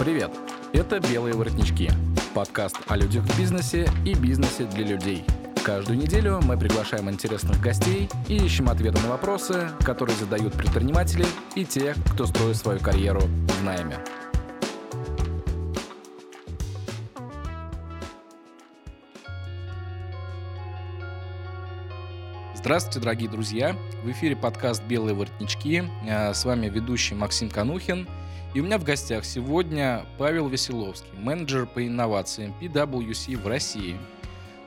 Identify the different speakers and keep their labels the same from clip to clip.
Speaker 1: Привет! Это «Белые воротнички» – подкаст о людях в бизнесе и бизнесе для людей. Каждую неделю мы приглашаем интересных гостей и ищем ответы на вопросы, которые задают предприниматели и те, кто строит свою карьеру в найме. Здравствуйте, дорогие друзья! В эфире подкаст «Белые воротнички». Э, с вами ведущий Максим Канухин – и у меня в гостях сегодня Павел Веселовский, менеджер по инновациям PwC в России.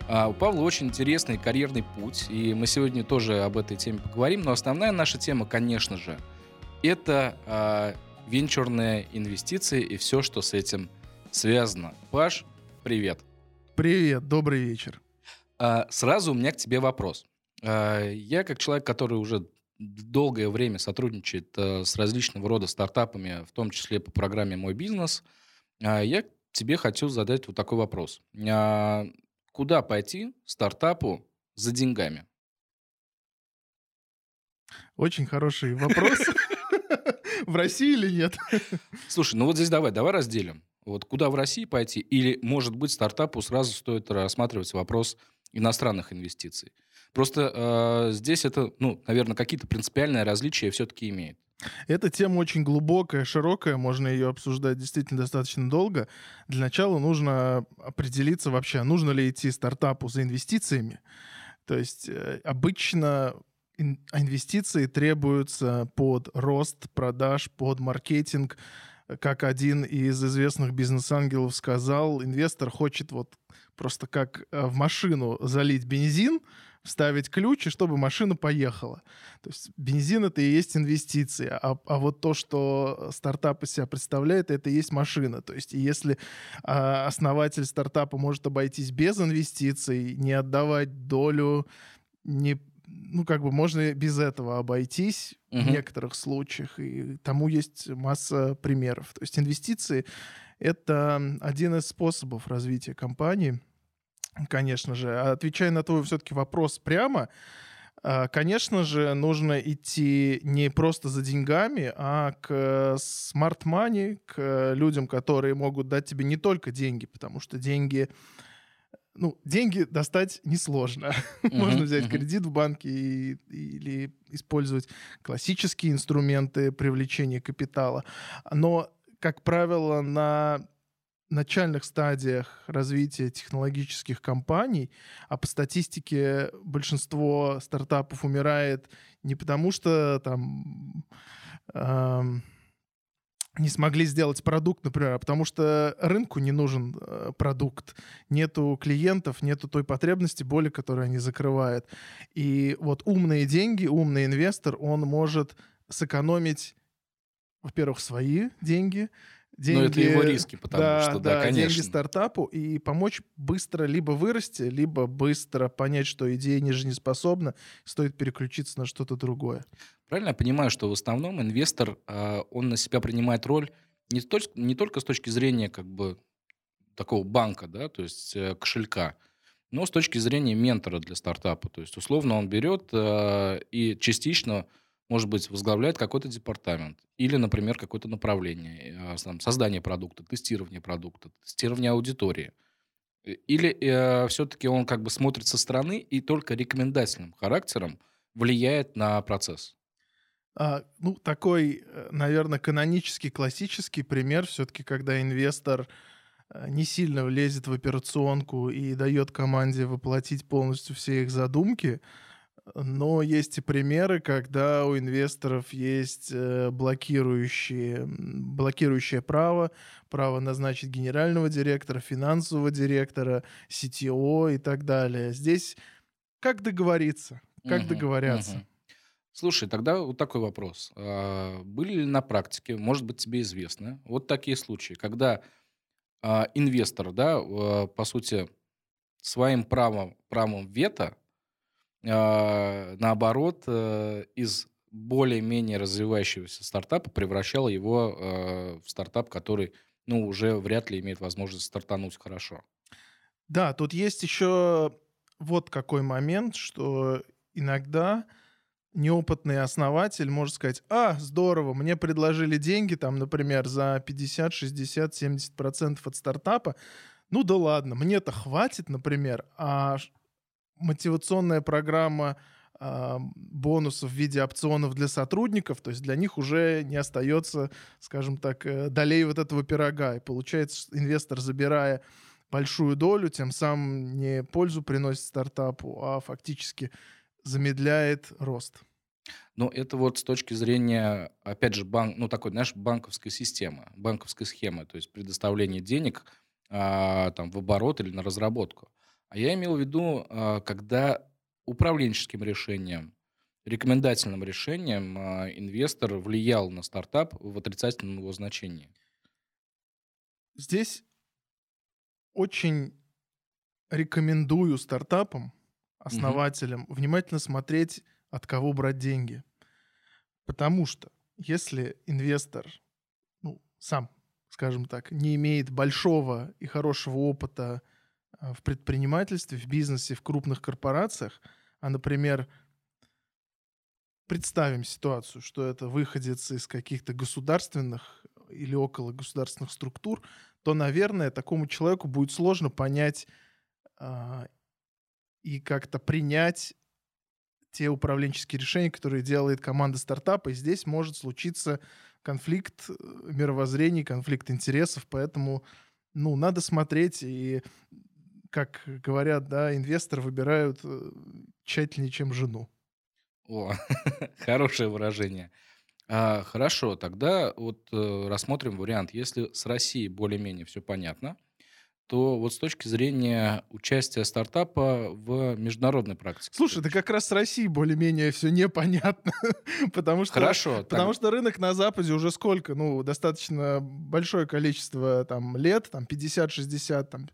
Speaker 1: А у Павла очень интересный карьерный путь, и мы сегодня тоже об этой теме поговорим. Но основная наша тема, конечно же, это а, венчурные инвестиции и все, что с этим связано. Паш, привет.
Speaker 2: Привет, добрый вечер.
Speaker 1: А, сразу у меня к тебе вопрос. А, я как человек, который уже долгое время сотрудничает э, с различного рода стартапами, в том числе по программе «Мой бизнес», э, я тебе хочу задать вот такой вопрос. А, куда пойти стартапу за деньгами?
Speaker 2: Очень хороший вопрос. В России или нет?
Speaker 1: Слушай, ну вот здесь давай, давай разделим. Вот куда в России пойти? Или, может быть, стартапу сразу стоит рассматривать вопрос иностранных инвестиций? Просто э, здесь это, ну, наверное, какие-то принципиальные различия все-таки имеет.
Speaker 2: Эта тема очень глубокая, широкая, можно ее обсуждать действительно достаточно долго. Для начала нужно определиться вообще, нужно ли идти стартапу за инвестициями. То есть э, обычно инвестиции требуются под рост продаж, под маркетинг. Как один из известных бизнес-ангелов сказал, инвестор хочет вот просто как э, в машину залить бензин, вставить ключ, и чтобы машина поехала. То есть бензин — это и есть инвестиции, а, а вот то, что стартап из себя представляет, это и есть машина. То есть если а, основатель стартапа может обойтись без инвестиций, не отдавать долю, не ну, как бы можно без этого обойтись uh-huh. в некоторых случаях, и тому есть масса примеров. То есть инвестиции — это один из способов развития компании — Конечно же. Отвечая на твой все-таки вопрос прямо, а, Конечно же, нужно идти не просто за деньгами, а к смарт-мани, к людям, которые могут дать тебе не только деньги, потому что деньги, ну, деньги достать несложно. Uh-huh, Можно взять uh-huh. кредит в банке и, или использовать классические инструменты привлечения капитала. Но, как правило, на начальных стадиях развития технологических компаний, а по статистике большинство стартапов умирает не потому, что там э, не смогли сделать продукт, например, а потому что рынку не нужен э, продукт, нету клиентов, нету той потребности, боли, которую они закрывают. И вот умные деньги, умный инвестор, он может сэкономить, во-первых, свои деньги,
Speaker 1: деньги... Но это его риски, потому да, что, да, да, конечно.
Speaker 2: деньги стартапу и помочь быстро либо вырасти, либо быстро понять, что идея не жизнеспособна, стоит переключиться на что-то другое.
Speaker 1: Правильно я понимаю, что в основном инвестор, а, он на себя принимает роль не только, не только с точки зрения как бы такого банка, да, то есть э, кошелька, но с точки зрения ментора для стартапа. То есть, условно, он берет а, и частично может быть, возглавляет какой-то департамент или, например, какое-то направление, э, там, создание продукта, тестирование продукта, тестирование аудитории. Э, или э, все-таки он как бы смотрит со стороны и только рекомендательным характером влияет на процесс?
Speaker 2: А, ну, такой, э, наверное, канонический, классический пример все-таки, когда инвестор не сильно влезет в операционку и дает команде воплотить полностью все их задумки – но есть и примеры, когда у инвесторов есть э, блокирующие, блокирующее право, право назначить генерального директора, финансового директора, CTO и так далее. Здесь как договориться? Как угу, договорятся? Угу.
Speaker 1: Слушай, тогда вот такой вопрос. А, были ли на практике, может быть, тебе известно, вот такие случаи, когда а, инвестор, да, по сути, своим правом, правом вето наоборот, э, из более-менее развивающегося стартапа превращал его э, в стартап, который, ну, уже вряд ли имеет возможность стартануть хорошо.
Speaker 2: Да, тут есть еще вот какой момент, что иногда неопытный основатель может сказать, а, здорово, мне предложили деньги, там, например, за 50, 60, 70 процентов от стартапа, ну да ладно, мне-то хватит, например, а мотивационная программа э, бонусов в виде опционов для сотрудников, то есть для них уже не остается, скажем так, э, долей вот этого пирога. И получается, инвестор, забирая большую долю, тем самым не пользу приносит стартапу, а фактически замедляет рост.
Speaker 1: Но это вот с точки зрения, опять же, банк, ну такой, знаешь, банковской системы, банковской схемы, то есть предоставление денег а, там в оборот или на разработку. А я имел в виду, а, когда управленческим решением, рекомендательным решением а, инвестор влиял на стартап в отрицательном его значении.
Speaker 2: Здесь очень рекомендую стартапам, основателям, угу. внимательно смотреть, от кого брать деньги. Потому что если инвестор ну, сам, скажем так, не имеет большого и хорошего опыта в предпринимательстве, в бизнесе, в крупных корпорациях, а, например, представим ситуацию, что это выходец из каких-то государственных или около государственных структур, то, наверное, такому человеку будет сложно понять э, и как-то принять те управленческие решения, которые делает команда стартапа. И здесь может случиться конфликт э, мировоззрений, конфликт интересов, поэтому ну, надо смотреть и как говорят, да, инвесторы выбирают э, тщательнее, чем жену.
Speaker 1: О, хорошее выражение. А, хорошо, тогда вот э, рассмотрим вариант. Если с Россией более-менее все понятно, то вот с точки зрения участия стартапа в международной практике.
Speaker 2: Слушай, да как раз с Россией более-менее все непонятно, потому что
Speaker 1: хорошо,
Speaker 2: потому так... что рынок на Западе уже сколько, ну достаточно большое количество там лет, там 50-60, там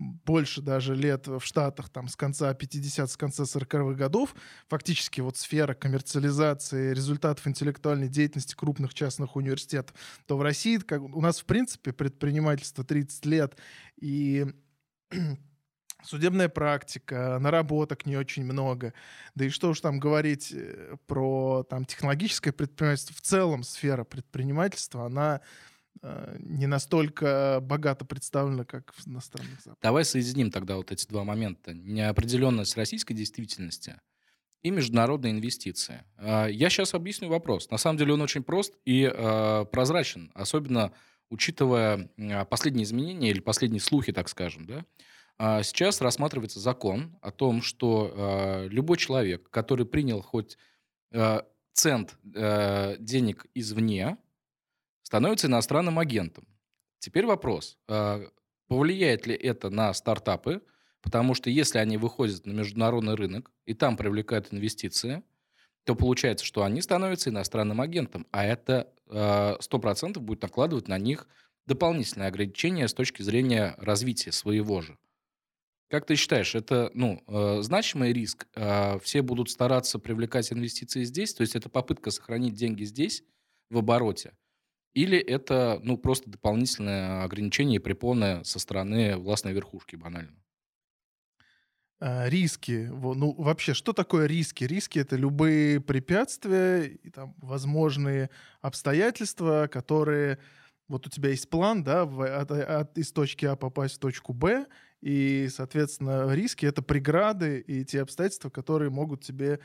Speaker 2: больше даже лет в Штатах, там, с конца 50 с конца 40-х годов, фактически вот сфера коммерциализации результатов интеллектуальной деятельности крупных частных университетов, то в России как, у нас, в принципе, предпринимательство 30 лет, и судебная практика, наработок не очень много. Да и что уж там говорить э, про там, технологическое предпринимательство. В целом сфера предпринимательства, она не настолько богато представлена, как в иностранных западах.
Speaker 1: Давай соединим тогда вот эти два момента. Неопределенность российской действительности и международные инвестиции. А, я сейчас объясню вопрос. На самом деле он очень прост и э, прозрачен, особенно учитывая последние изменения или последние слухи, так скажем. Да? А, сейчас рассматривается закон о том, что э, любой человек, который принял хоть цент денег извне, становится иностранным агентом. Теперь вопрос, а, повлияет ли это на стартапы, потому что если они выходят на международный рынок и там привлекают инвестиции, то получается, что они становятся иностранным агентом, а это 100% а, будет накладывать на них дополнительные ограничения с точки зрения развития своего же. Как ты считаешь, это ну, э, значимый риск? Э, все будут стараться привлекать инвестиции здесь, то есть это попытка сохранить деньги здесь в обороте, или это, ну, просто дополнительное ограничение и препоны со стороны властной верхушки, банально?
Speaker 2: А, риски. Ну, вообще, что такое риски? Риски — это любые препятствия и там возможные обстоятельства, которые... Вот у тебя есть план, да, от, от, из точки А попасть в точку Б, и, соответственно, риски — это преграды и те обстоятельства, которые могут тебе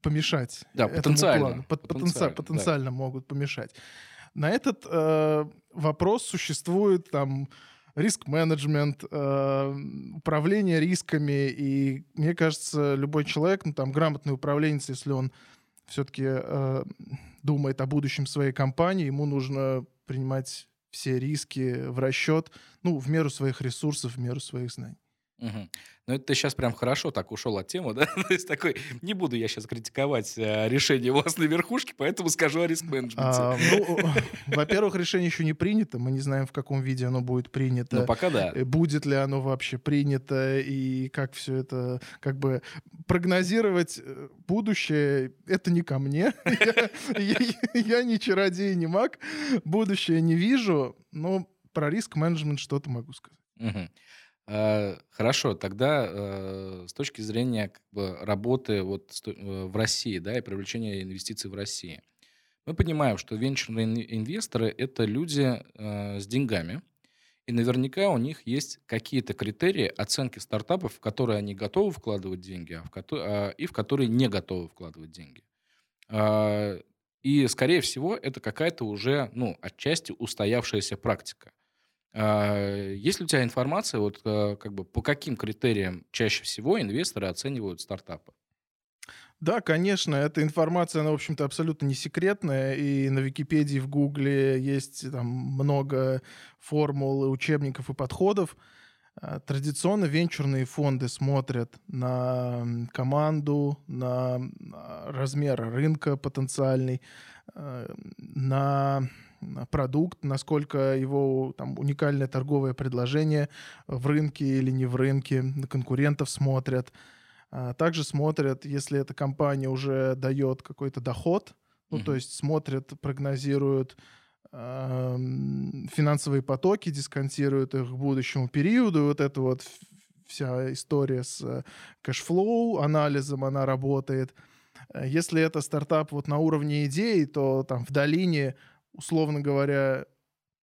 Speaker 2: помешать.
Speaker 1: Да, потенциально. Плану.
Speaker 2: Потенциально, потенциально да. могут помешать. На этот э, вопрос существует там риск-менеджмент, э, управление рисками, и мне кажется, любой человек, ну там грамотный управленец, если он все-таки э, думает о будущем своей компании, ему нужно принимать все риски в расчет, ну, в меру своих ресурсов, в меру своих знаний.
Speaker 1: Угу. Ну, это ты сейчас прям хорошо так ушел от темы, да? То есть такой, не буду я сейчас критиковать э, решение властной верхушки, поэтому скажу о риск-менеджменте. А,
Speaker 2: ну, во-первых, решение еще не принято, мы не знаем, в каком виде оно будет принято.
Speaker 1: Ну, пока да.
Speaker 2: Э, будет ли оно вообще принято, и как все это, как бы, прогнозировать э, будущее, это не ко мне. Я не чародей, не маг, будущее не вижу, но про риск-менеджмент что-то могу сказать.
Speaker 1: Э, хорошо, тогда, э, с точки зрения как бы работы вот э, в России, да, и привлечения инвестиций в России. Мы понимаем, что венчурные ин инвесторы- это люди, э, с деньгами, и наверняка у них есть какие-то критерии оценки стартапов, в которые они готовы вкладывать деньги, а в а, и в которые не готовы вкладывать деньги. А, и, скорее всего, это какая-то уже, ну, отчасти устоявшаяся практика. А, есть ли у тебя информация, вот, э, как бы по каким критериям чаще всего инвесторы оценивают стартапы?
Speaker 2: Да, конечно, эта информация, она, в общем-то, абсолютно не секретная, и на Википедии, в Гугле есть там много формул, учебников и подходов. А, традиционно венчурные фонды смотрят на команду, на размер рынка потенциальный, а, на продукт, насколько его там, уникальное торговое предложение в рынке или не в рынке, на конкурентов смотрят. А также смотрят, если эта компания уже дает какой-то доход, ну, mm-hmm. то есть смотрят, прогнозируют э, финансовые потоки, дисконтируют их к будущему периоду. Вот это вот вся история с э, cash flow, анализом она работает. Э, если это стартап вот на уровне идеи, то там в долине, условно говоря,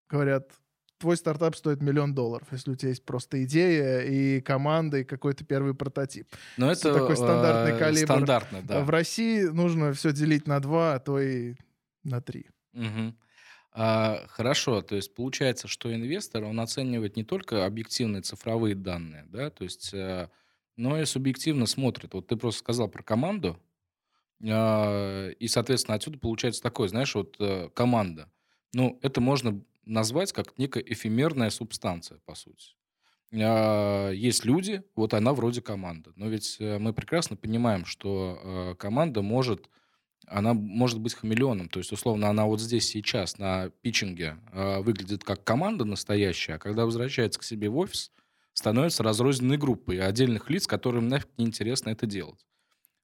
Speaker 2: говорят, твой стартап стоит миллион долларов, если у тебя есть просто идея и команда, и какой-то первый прототип.
Speaker 1: Но это такой стандартный э, калибр. Стандартно, да.
Speaker 2: В России нужно все делить на два, а то и на три.
Speaker 1: Угу. А, хорошо, то есть получается, что инвестор, он оценивает не только объективные цифровые данные, да, то есть, а, но и субъективно смотрит. Вот ты просто сказал про команду, а, и, соответственно, отсюда получается такое, знаешь, вот а, команда. Ну, это можно назвать как некая эфемерная субстанция, по сути. А, есть люди, вот она вроде команда. Но ведь э, мы прекрасно понимаем, что э, команда может, она может быть хамелеоном. То есть, условно, она вот здесь сейчас на питчинге а, выглядит как команда настоящая, а когда возвращается к себе в офис, становится разрозненной группой отдельных лиц, которым нафиг неинтересно это делать.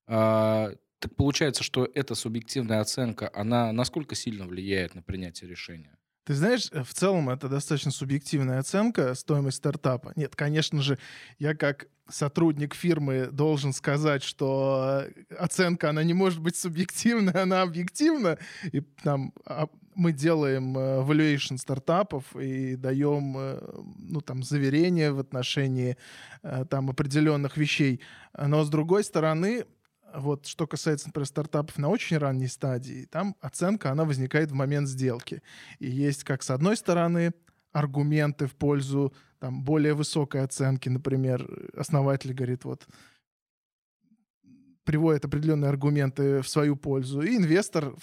Speaker 1: А, так получается, что эта субъективная оценка, она насколько сильно влияет на принятие решения?
Speaker 2: Ты знаешь, э, в целом это достаточно субъективная оценка стоимости стартапа. Нет, конечно же, я как сотрудник фирмы должен сказать, что э, оценка, она не может быть субъективной, она объективна. И там а, мы делаем э, valuation стартапов и даем, ну, там, заверения в отношении там определенных вещей. Но, с другой стороны, вот что касается, например, стартапов на очень ранней стадии, там оценка, она возникает в момент сделки. И есть как с одной стороны аргументы в пользу там, более высокой оценки, например, основатель говорит, вот приводит определенные аргументы в свою пользу, и инвестор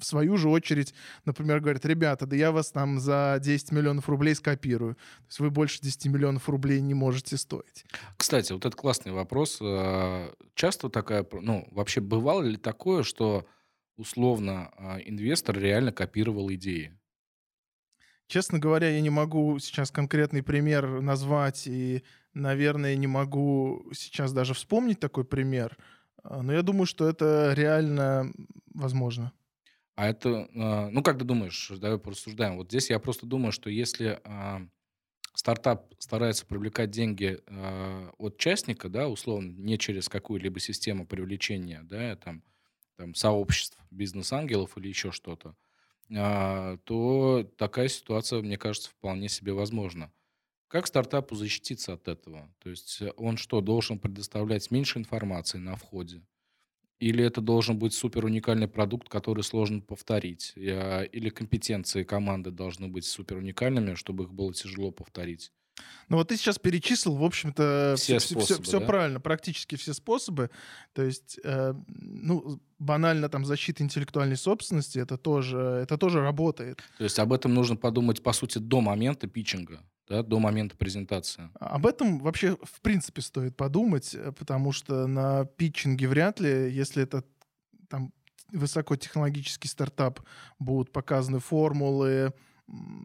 Speaker 2: в свою же очередь, например, говорит, ребята, да я вас там за 10 миллионов рублей скопирую. То есть вы больше 10 миллионов рублей не можете стоить.
Speaker 1: Кстати, вот это классный вопрос. А, часто такая, ну, вообще бывало ли такое, что условно а, инвестор реально копировал идеи?
Speaker 2: Честно говоря, я не могу сейчас конкретный пример назвать, и, наверное, не могу сейчас даже вспомнить такой пример. А, но я думаю, что это реально возможно.
Speaker 1: А это, а, ну, как ты думаешь, давай порассуждаем. Вот здесь я просто думаю, что если а, стартап старается привлекать деньги а, от частника, да, условно, не через какую-либо систему привлечения, да, там, там сообществ, бизнес-ангелов или еще что-то, то такая ситуация, мне кажется, вполне себе возможна. Как стартапу защититься от этого? То есть он что, должен предоставлять меньше информации на входе? Или это должен быть супер уникальный продукт, который сложно повторить? Или компетенции команды должны быть супер уникальными, чтобы их было тяжело повторить?
Speaker 2: Ну вот ты сейчас перечислил, в общем-то, все, все, способы, все, все да? правильно, практически все способы. То есть, э, ну, банально там защита интеллектуальной собственности, это тоже, это тоже работает.
Speaker 1: То есть об этом нужно подумать, по сути, до момента питчинга да, до момента презентации.
Speaker 2: Об этом вообще в принципе стоит подумать, э, потому что на питчинге вряд ли, если это там высокотехнологический стартап, будут показаны формулы,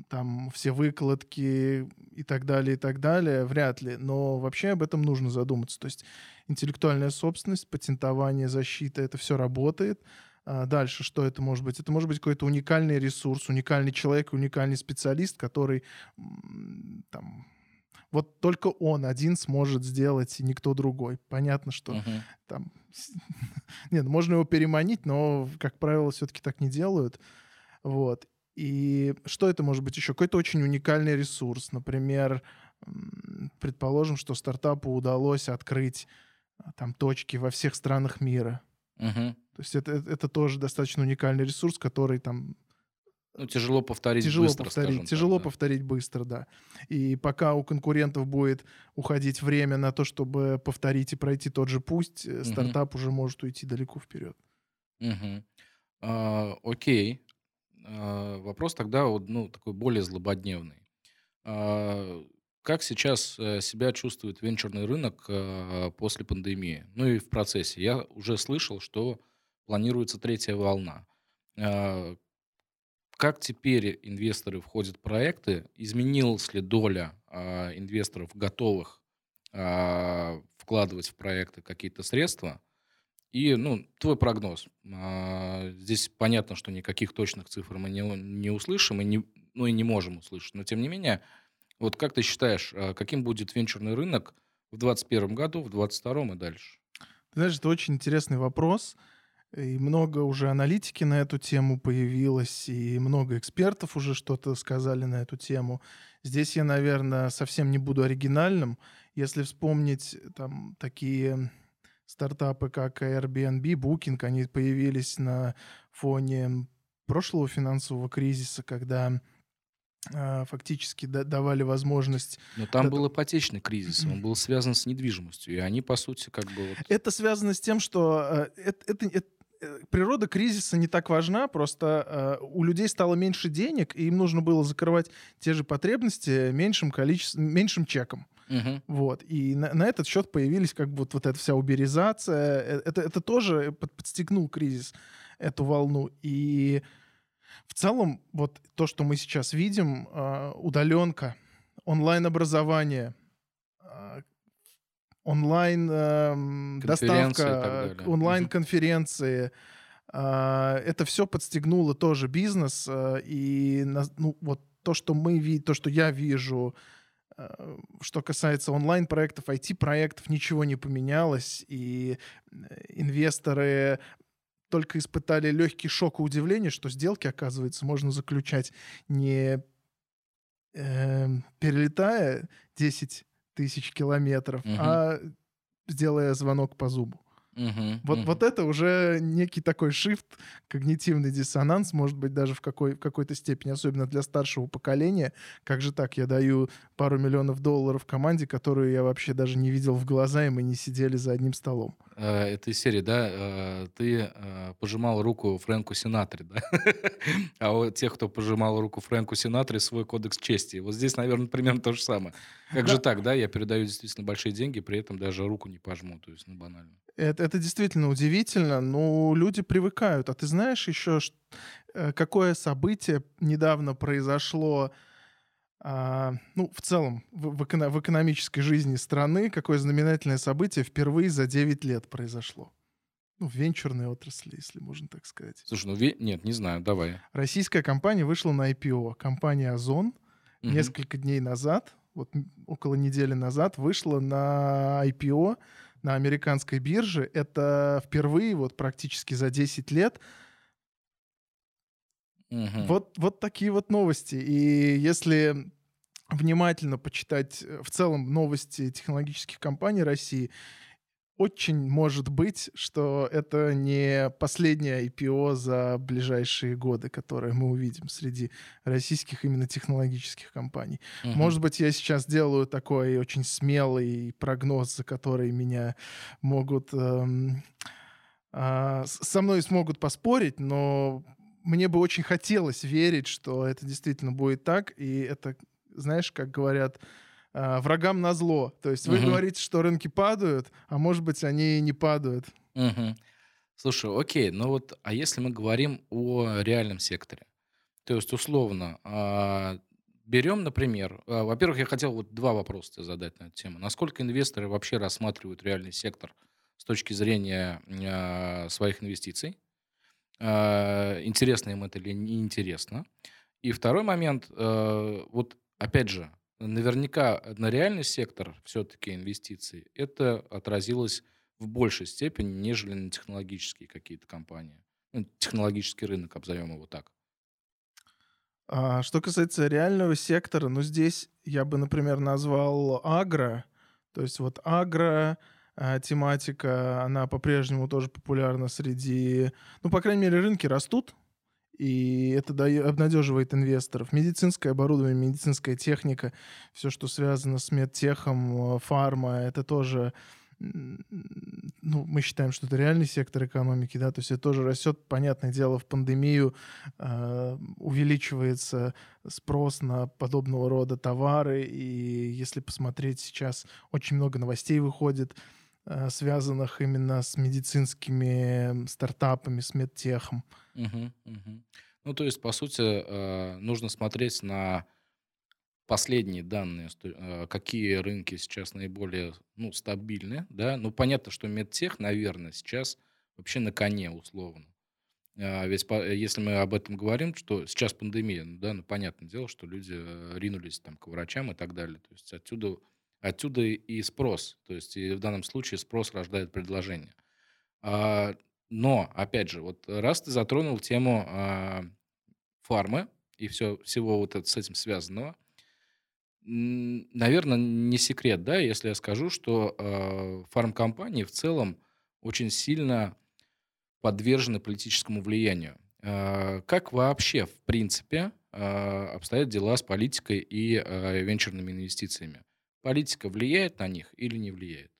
Speaker 2: там все выкладки и так далее, и так далее, вряд ли. Но вообще об этом нужно задуматься. То есть интеллектуальная собственность, патентование, защита, это все работает. А дальше что это может быть? Это может быть какой-то уникальный ресурс, уникальный человек, уникальный специалист, который там, вот только он один сможет сделать, и никто другой. Понятно, что
Speaker 1: Мгм.
Speaker 2: там... Нет, можно его переманить, но, как правило, все-таки так не делают. Вот. И что это может быть еще? Какой-то очень уникальный ресурс. Например, предположим, что стартапу удалось открыть а, там точки во всех странах мира.
Speaker 1: Мгм.
Speaker 2: То есть это, это тоже достаточно уникальный ресурс, который там
Speaker 1: Ну, тяжело повторить
Speaker 2: тяжело
Speaker 1: быстро,
Speaker 2: повторить,
Speaker 1: так,
Speaker 2: тяжело
Speaker 1: да.
Speaker 2: повторить быстро, да. И пока у конкурентов будет уходить время на то, чтобы повторить и пройти тот же путь,
Speaker 1: Мгм.
Speaker 2: стартап уже может уйти далеко вперед.
Speaker 1: Мгм. А, окей. А, вопрос тогда вот, ну, такой более злободневный. А, как сейчас э, себя чувствует венчурный рынок э, после пандемии? Ну и в процессе. Я уже слышал, что планируется третья волна. А, как теперь инвесторы входят в проекты? Изменилась ли доля а, инвесторов, готовых а, вкладывать в проекты какие-то средства? И, ну, твой прогноз. Здесь понятно, что никаких точных цифр мы не, услышим, и не, ну и не можем услышать. Но, тем не менее, вот как ты считаешь, каким будет венчурный рынок в 2021 году, в 2022 и дальше?
Speaker 2: Ты знаешь, это очень интересный вопрос. И много уже аналитики на эту тему появилось, и много экспертов уже что-то сказали на эту тему. Здесь я, наверное, совсем не буду оригинальным. Если вспомнить там такие стартапы, как Airbnb, Booking, они появились на фоне прошлого финансового кризиса, когда а, фактически да- давали возможность
Speaker 1: Но там был ипотечный кризис, он был связан с недвижимостью, и они, по сути, как бы вот...
Speaker 2: Это связано с тем, что э, это, это- это- природа кризиса не так важна, просто э, у людей стало меньше денег, и им нужно было закрывать те же потребности меньшим количеством, меньшим чеком.
Speaker 1: Мгм.
Speaker 2: Вот. И на, на этот счет появились как бы вот, вот эта вся уберизация. Э, Это, это тоже под- подстегнул кризис, эту волну. И в целом вот то, что мы сейчас видим, э, удаленка, онлайн-образование, э, онлайн эм,
Speaker 1: Конференции и
Speaker 2: доставка,
Speaker 1: так
Speaker 2: э,
Speaker 1: далее.
Speaker 2: онлайн-конференции. э, Это все подстегнуло тоже бизнес. э, И на- ну, вот то, что мы видим, то, что я вижу, э, что касается онлайн-проектов, IT-проектов, ничего не поменялось. И э, инвесторы только испытали легкий шок и удивление, что сделки, оказывается, можно заключать не эм, перелетая 10 тысяч километров,
Speaker 1: Мгм.
Speaker 2: а сделая звонок по зубу.
Speaker 1: Мгм.
Speaker 2: Вот,
Speaker 1: Мгм.
Speaker 2: вот это уже некий такой shift, когнитивный диссонанс, может быть, даже в, какой, в какой-то степени, особенно для старшего поколения. Как же так? Я даю пару миллионов долларов команде, которую я вообще даже не видел в глаза, и мы не сидели за одним столом.
Speaker 1: Э, Это из серии, да, э, ты э, пожимал руку Фрэнку Синатре, да? А у тех, кто пожимал руку Фрэнку Синатре, свой кодекс чести. Вот здесь, наверное, примерно то же самое. Как же
Speaker 2: Да.
Speaker 1: так, да? Я передаю действительно большие деньги, при этом даже руку не пожму, то есть, ну, банально.
Speaker 2: Это, это действительно удивительно, но люди привыкают. А ты знаешь еще, э, какое событие недавно произошло, а, ну, в целом, в, в эконо- в экономической жизни страны, какое знаменательное событие впервые за 9 лет произошло? Ну, в венчурной отрасли, если можно так сказать.
Speaker 1: Слушай, ну, ве- нет, не знаю, давай.
Speaker 2: Российская компания вышла на IPO. Компания Озон
Speaker 1: Мгм.
Speaker 2: несколько дней назад, вот около недели назад, вышла на IPO на американской бирже. Это впервые вот практически за 10 лет.
Speaker 1: Мгм.
Speaker 2: Вот, вот такие вот новости. И если внимательно почитать э, в целом новости технологических компаний России, очень может быть, что это не последнее IPO за ближайшие годы, которое мы увидим среди российских именно технологических компаний.
Speaker 1: Мгм.
Speaker 2: Может быть, я сейчас делаю такой очень смелый прогноз, за который меня могут... эм, с- со мной смогут поспорить, но мне бы очень хотелось верить, что это действительно будет так, и это, знаешь, как говорят, а, врагам на зло. То есть вы
Speaker 1: Мгм.
Speaker 2: говорите, что рынки падают, а может быть, они и не падают.
Speaker 1: Мгм. Слушай, окей, ну вот, а если мы говорим о реальном секторе? То есть, условно, а, берем, например, а, во-первых, я хотел вот два вопроса тебе задать на эту тему. Насколько инвесторы вообще рассматривают реальный сектор с точки зрения а, своих инвестиций? А, Интересно им это или неинтересно? И второй момент, э, вот опять же, наверняка на реальный сектор все-таки инвестиций это отразилось в большей степени, нежели на технологические какие-то компании. Ну, технологический рынок, обзовем его так.
Speaker 2: А что касается реального сектора, ну здесь я бы, например, назвал агро. То есть вот агро а, тематика, она по-прежнему тоже популярна среди... Ну, по крайней мере, рынки растут, и это обнадеживает инвесторов. Медицинское оборудование, медицинская техника, все, что связано с медтехом, фарма, это тоже ну, мы считаем, что это реальный сектор экономики, да, то есть это тоже растет, понятное дело, в пандемию э, увеличивается спрос на подобного рода товары, и если посмотреть сейчас, очень много новостей выходит, э, связанных именно с медицинскими стартапами, с медтехом.
Speaker 1: Угу, угу. Ну, то есть, по сути, э, нужно смотреть на последние данные, э, какие рынки сейчас наиболее ну, стабильны, да, ну понятно, что медтех, наверное, сейчас вообще на коне условно. А, ведь если мы об этом говорим, что сейчас пандемия, ну, да, ну понятное дело, что люди э, ринулись там к врачам и так далее. То есть отсюда, отсюда и спрос. То есть и в данном случае спрос рождает предложение. А, но, опять же, вот раз ты затронул тему а, фармы и все, всего вот это, с этим связанного, Наверное, не секрет, да, если я скажу, что э, фармкомпании в целом очень сильно подвержены политическому влиянию. Как вообще, в принципе, обстоят дела с политикой и венчурными инвестициями? Политика влияет на них или не влияет?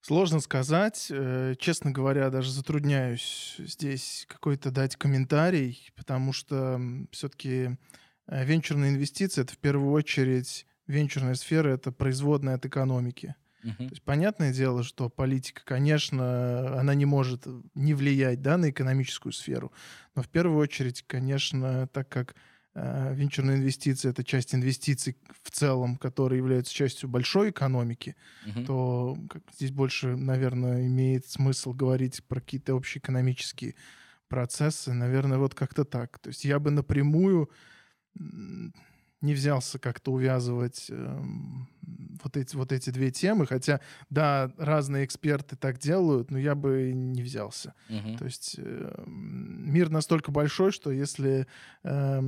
Speaker 2: Сложно сказать. Э, честно говоря, даже затрудняюсь здесь какой-то дать комментарий, потому что все-таки Э, венчурные инвестиции — это в первую очередь венчурная сфера — это производная от экономики. Uh-huh. То есть понятное дело, что политика, конечно, она не может не влиять да, на экономическую сферу, но в первую очередь, конечно, так как э, венчурные инвестиции — это часть инвестиций в целом, которые являются частью большой экономики, uh-huh. то как, здесь больше, наверное, имеет смысл говорить про какие-то общеэкономические процессы. Наверное, вот как-то так. То есть я бы напрямую не взялся как-то увязывать э, вот, эти, вот эти две темы, хотя, да, разные эксперты так делают, но я бы не взялся. Uh-huh. То есть э, мир настолько большой, что если э,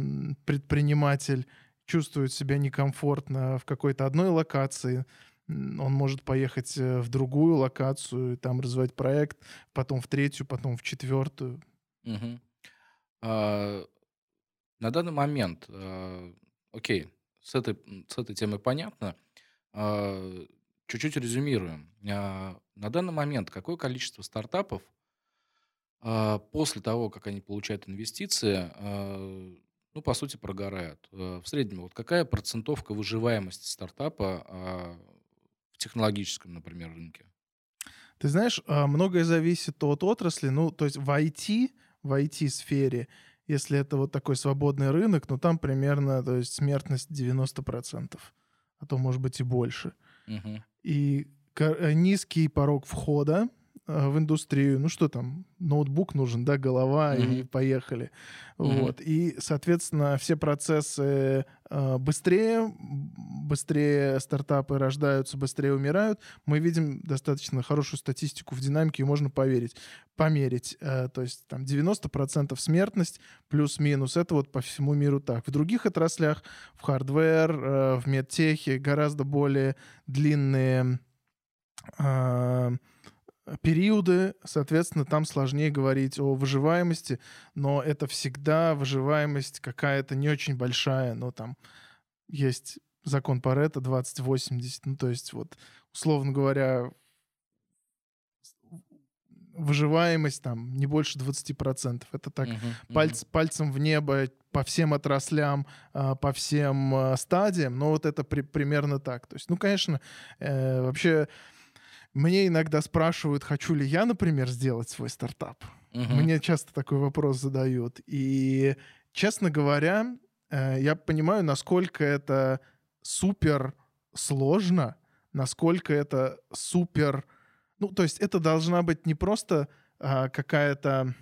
Speaker 2: предприниматель чувствует себя некомфортно в какой-то одной локации, он может поехать э, в другую локацию, там развивать проект, потом в третью, потом в четвертую.
Speaker 1: Uh-huh. А, на данный момент, э, окей, с этой, с этой темой понятно. Э, чуть-чуть резюмируем. Э, на данный момент какое количество стартапов э, после того, как они получают инвестиции, ну, по сути, прогорают? В среднем, вот какая процентовка выживаемости стартапа в технологическом, например, рынке?
Speaker 2: Ты знаешь, многое зависит от отрасли. Ну, то есть в IT, в IT-сфере если это вот такой свободный рынок, ну там примерно, то есть смертность 90%, а то может быть и больше. Угу. И э, низкий порог входа, в индустрию. Ну что там, ноутбук нужен, да, голова mm-hmm. и поехали. Mm-hmm. Вот. И, соответственно, все процессы э, быстрее, быстрее стартапы рождаются, быстрее умирают. Мы видим достаточно хорошую статистику в динамике, и можно поверить, померить. Э, то есть там 90% смертность плюс-минус. Это вот по всему миру так. В других отраслях, в hardware, э, в медтехе гораздо более длинные э, периоды, соответственно, там сложнее говорить о выживаемости, но это всегда выживаемость какая-то не очень большая, но там есть закон Паретта 2080, ну то есть вот, условно говоря, выживаемость там не больше 20%. Это так uh-huh, пальц, пальцем в небо по всем отраслям, а, по всем а, стадиям, но вот это при, примерно так. То есть, ну, конечно, э, вообще мне иногда спрашивают, хочу ли я, например, сделать свой стартап. Угу. Мне часто такой вопрос задают. И, честно говоря, э, я понимаю, насколько это супер сложно, насколько это супер... Ну, то есть это должна быть не просто а, какая-то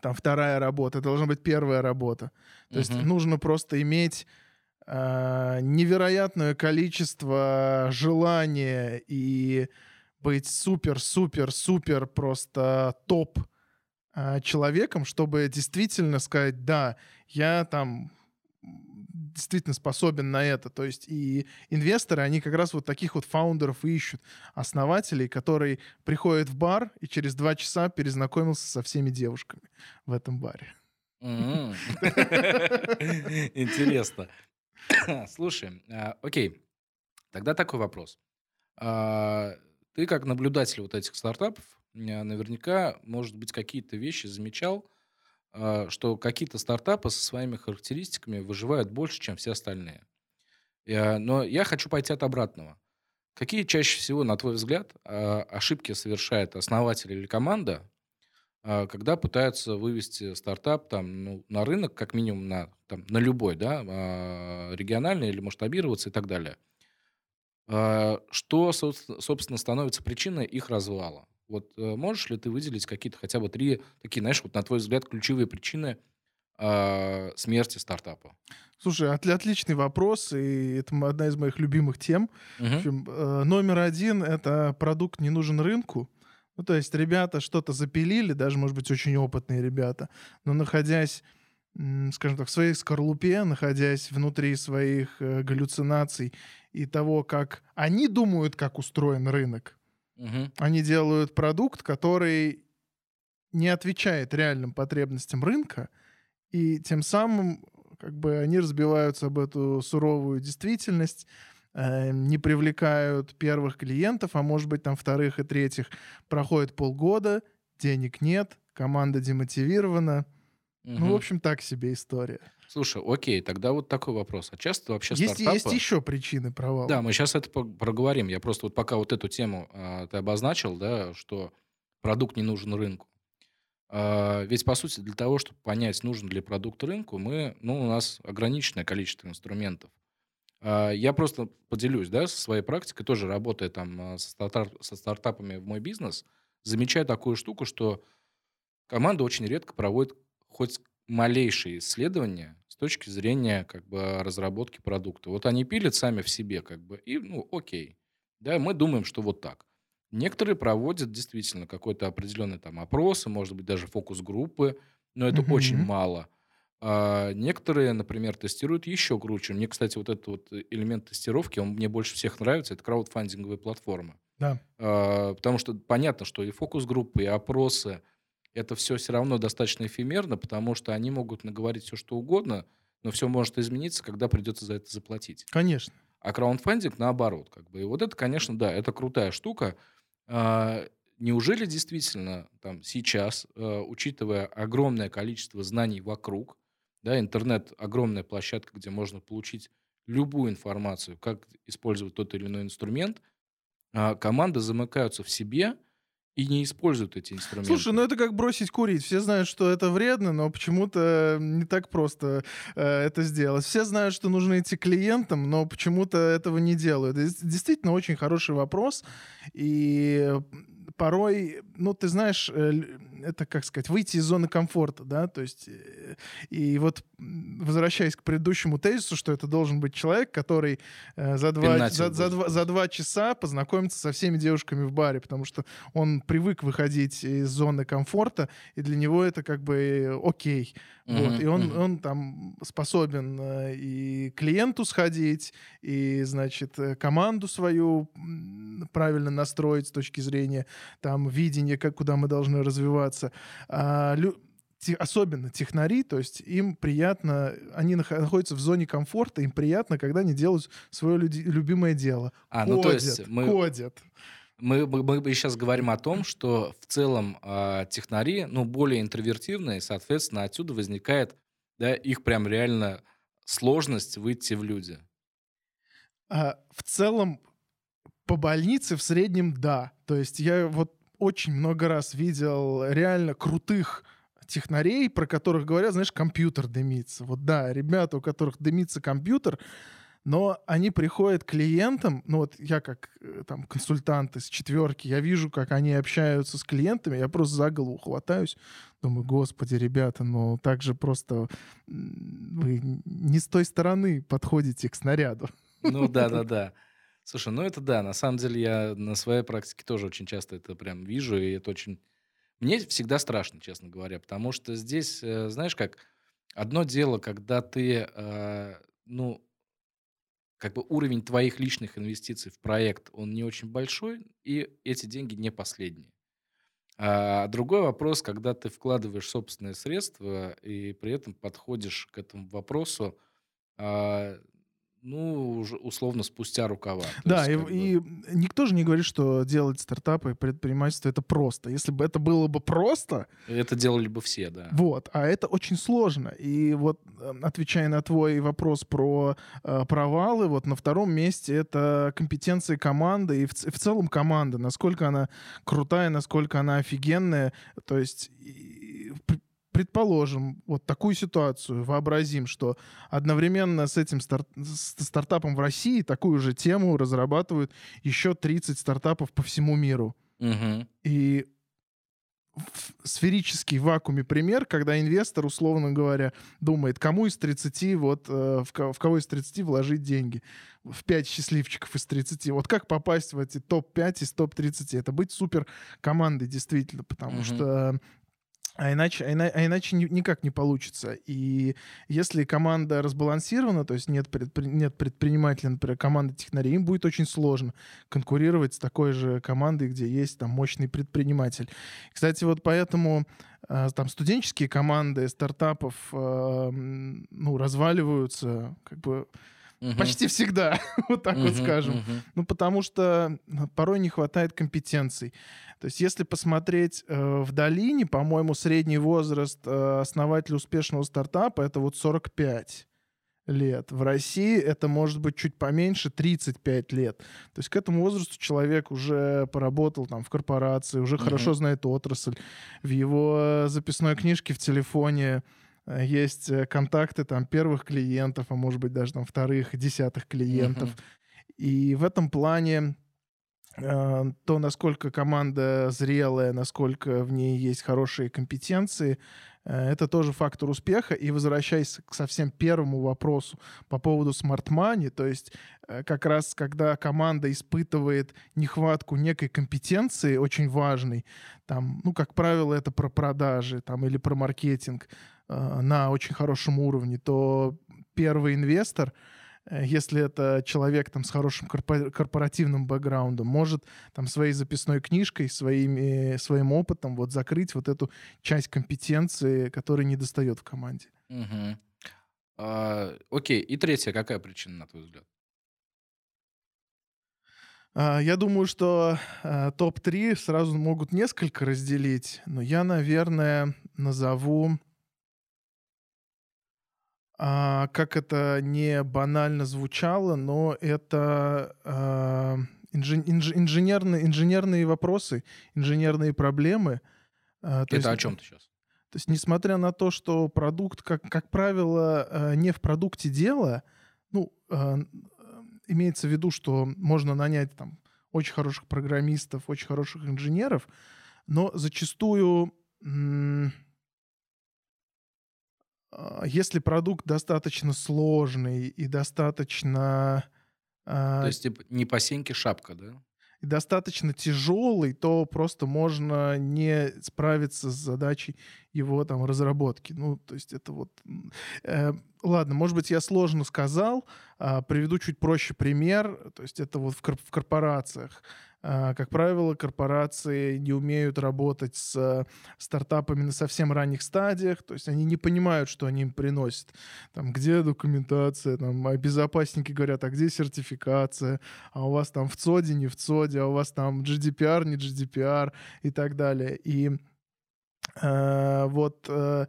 Speaker 2: там вторая работа, это должна быть первая работа. То uh-huh. есть нужно просто иметь невероятное количество желания и быть супер-супер-супер просто топ э, человеком, чтобы действительно сказать, да, я там действительно способен на это. То есть и инвесторы, они как раз вот таких вот фаундеров ищут, основателей, которые приходят в бар и через два часа перезнакомился со всеми девушками в этом баре.
Speaker 1: Интересно. Слушай, а, окей, тогда такой вопрос. А, ты как наблюдатель вот этих стартапов, наверняка, может быть, какие-то вещи замечал, а, что какие-то стартапы со своими характеристиками выживают больше, чем все остальные. Но я хочу пойти от обратного. Какие чаще всего, на твой взгляд, ошибки совершает основатель или команда, когда пытаются вывести стартап там, ну, на рынок, как минимум на, там, на любой, да, а, региональный или масштабироваться и так далее. А, что, собственно, становится причиной их развала? Вот э, можешь ли ты выделить какие-то хотя бы три такие, знаешь, вот на твой взгляд, ключевые причины смерти стартапа?
Speaker 2: Слушай, от, отличный вопрос, и это одна из моих любимых тем. Угу. В общем, э, номер один — это продукт не нужен рынку. Ну, то есть ребята что-то запилили, даже, может быть, очень опытные ребята, но находясь, скажем так, в своей скорлупе, находясь внутри своих э, галлюцинаций и того, как они думают, как устроен рынок, угу. они делают продукт, который не отвечает реальным потребностям рынка, и тем самым как бы они разбиваются об эту суровую действительность, Э, не привлекают первых клиентов, а может быть там вторых и третьих. Проходит полгода, денег нет, команда демотивирована. Угу. Ну, в общем, так себе история.
Speaker 1: Слушай, окей, тогда вот такой вопрос. А часто вообще
Speaker 2: есть,
Speaker 1: стартапы...
Speaker 2: Есть еще причины провала.
Speaker 1: Да, мы сейчас это проговорим. Я просто вот пока вот эту тему а, ты обозначил, да, что продукт не нужен рынку. А, ведь, по сути, для того, чтобы понять, нужен ли продукт рынку, мы, ну, у нас ограниченное количество инструментов. А, я просто поделюсь, да, со своей практикой, тоже работая там а, со, стартап, со стартапами в мой бизнес, замечаю такую штуку, что команда очень редко проводит хоть малейшие исследования с точки зрения как бы разработки продукта. Вот они пилят сами в себе, как бы, и, ну, окей. Да, мы думаем, что вот так. Некоторые проводят действительно какой-то определенный там опрос, может быть, даже фокус-группы, но это mm-hmm. очень мало. А некоторые, например, тестируют еще круче. Мне, кстати, вот этот вот элемент тестировки, он мне больше всех нравится. Это краудфандинговые платформы.
Speaker 2: Да.
Speaker 1: А, потому что понятно, что и фокус-группы, и опросы, это все все равно достаточно эфемерно, потому что они могут наговорить все, что угодно, но все может измениться, когда придется за это заплатить.
Speaker 2: Конечно.
Speaker 1: А краундфандинг наоборот. Как бы. И вот это, конечно, да, это крутая штука. А, неужели действительно там сейчас, а, учитывая огромное количество знаний вокруг, да, интернет — огромная площадка, где можно получить любую информацию, как использовать тот или иной инструмент. А команды замыкаются в себе и не используют эти инструменты.
Speaker 2: Слушай, ну это как бросить курить. Все знают, что это вредно, но почему-то не так просто э, это сделать. Все знают, что нужно идти клиентам, но почему-то этого не делают. Это действительно очень хороший вопрос. И порой, ну, ты знаешь, э, это, как сказать, выйти из зоны комфорта, да, то есть, э, и вот, возвращаясь к предыдущему тезису, что это должен быть человек, который э, за два, за, за, два, за два часа познакомится со всеми девушками в баре, потому что он привык выходить из зоны комфорта, и для него это как бы окей. Mm-hmm. Вот, и он, mm-hmm. он там способен и клиенту сходить, и, значит, команду свою правильно настроить с точки зрения там видение, как, куда мы должны развиваться. А, лю особенно технари, то есть им приятно, они находятся в зоне комфорта, им приятно, когда они делают свое любимое дело. А, кодят, ну то есть мы... кодят.
Speaker 1: Мы, мы, мы сейчас говорим о том, что в целом э, технари, ну, более интровертивные, соответственно, отсюда возникает, да, их прям реально сложность выйти в люди.
Speaker 2: А, в целом, по больнице в среднем да. То есть я вот очень много раз видел реально крутых технарей, про которых говорят, знаешь, компьютер дымится. Вот да, ребята, у которых дымится компьютер, но они приходят к клиентам, ну вот я как э, там консультант из четверки, я вижу, как они общаются с клиентами, я просто за голову хватаюсь, думаю, господи, ребята, ну так же просто вы не с той стороны подходите к снаряду.
Speaker 1: Ну да, да, да. Слушай, ну это да, на самом деле я на своей практике тоже очень часто это прям вижу, и это очень... Мне всегда страшно, честно говоря, потому что здесь, э, знаешь как, одно дело, когда ты, э, ну, как бы уровень твоих личных инвестиций в проект, он не очень большой, и эти деньги не последние. А другой вопрос, когда ты вкладываешь собственные средства и при этом подходишь к этому вопросу а, ну, уже условно спустя рукава.
Speaker 2: Да, есть, и, бы... и никто же не говорит, что делать стартапы и предпринимательство это просто. Если бы это было бы просто...
Speaker 1: Это делали бы все, да.
Speaker 2: Вот, а это очень сложно. И вот, эм, отвечая на твой вопрос про э, провалы, вот на втором месте это компетенции команды и в, в целом команда, насколько она крутая, насколько она офигенная. То есть предположим, вот такую ситуацию, вообразим, что одновременно с этим стар с стартапом в России такую же тему разрабатывают еще 30 стартапов по всему миру.
Speaker 1: Угу.
Speaker 2: И в сферический вакууме пример, когда инвестор, условно говоря, думает, кому из 30, вот, э, в, в кого из 30 вложить деньги. В 5 счастливчиков из 30. Вот как попасть в эти топ-5 из топ-30? Это быть супер командой, действительно, потому угу. что а иначе, а, а иначе никак не получится. И если команда разбалансирована, то есть нет, предпри, нет предпринимателя, например, команды технарей, им будет очень сложно конкурировать с такой же командой, где есть там мощный предприниматель. Кстати, вот поэтому э, там студенческие команды стартапов э, ну, разваливаются как бы Угу. Почти всегда, вот так угу, вот скажем. Угу. Ну, потому что порой не хватает компетенций. То есть, если посмотреть э, в долине, по-моему, средний возраст э, основателя успешного стартапа это вот 45 лет. В России это может быть чуть поменьше, 35 лет. То есть к этому возрасту человек уже поработал там в корпорации, уже mm хорошо знает отрасль. В его записной книжке в телефоне Э, есть э, контакты там первых клиентов, а может быть даже там вторых, десятых клиентов. Mm-hmm. И в этом плане э, то, насколько команда зрелая, насколько в ней есть хорошие компетенции, это тоже фактор успеха. И возвращаясь к совсем первому вопросу по поводу smart money, то есть как раз когда команда испытывает нехватку некой компетенции очень важной, там, ну, как правило, это про продажи там, или про маркетинг, Э, на очень хорошем уровне, то первый инвестор, э, если это человек там с хорошим корпоративным бэкграундом, может там своей записной книжкой, своими, своим опытом вот закрыть вот эту часть компетенции, которая не достает в команде.
Speaker 1: Угу. А, окей, и третья, какая причина, на твой взгляд?
Speaker 2: А, я думаю, что а, топ-3 сразу могут несколько разделить, но я, наверное, назову а, как это не банально звучало, но это а, инж, инж, инженерные, инженерные вопросы, инженерные проблемы.
Speaker 1: А, это есть, о чем ты сейчас?
Speaker 2: То есть, несмотря на то, что продукт, как, как правило, не в продукте дело, ну, имеется в виду, что можно нанять там очень хороших программистов, очень хороших инженеров, но зачастую а, если продукт достаточно сложный и достаточно...
Speaker 1: То есть типа, не по сеньке шапка, да?
Speaker 2: И достаточно тяжелый, то просто можно не справиться с задачей его там разработки. Ну, то есть это вот... Э, ладно, может быть, я сложно сказал. Э, приведу чуть проще пример. То есть это вот в, кор- в корпорациях. А, как правило, корпорации не умеют работать с стартапами на совсем ранних стадиях, то есть они не понимают, что они им приносят. Там, где документация, там, а безопасники говорят, а где сертификация, а у вас там в ЦОДе, не в ЦОДе, а у вас там GDPR, не GDPR и так далее. И э, вот э,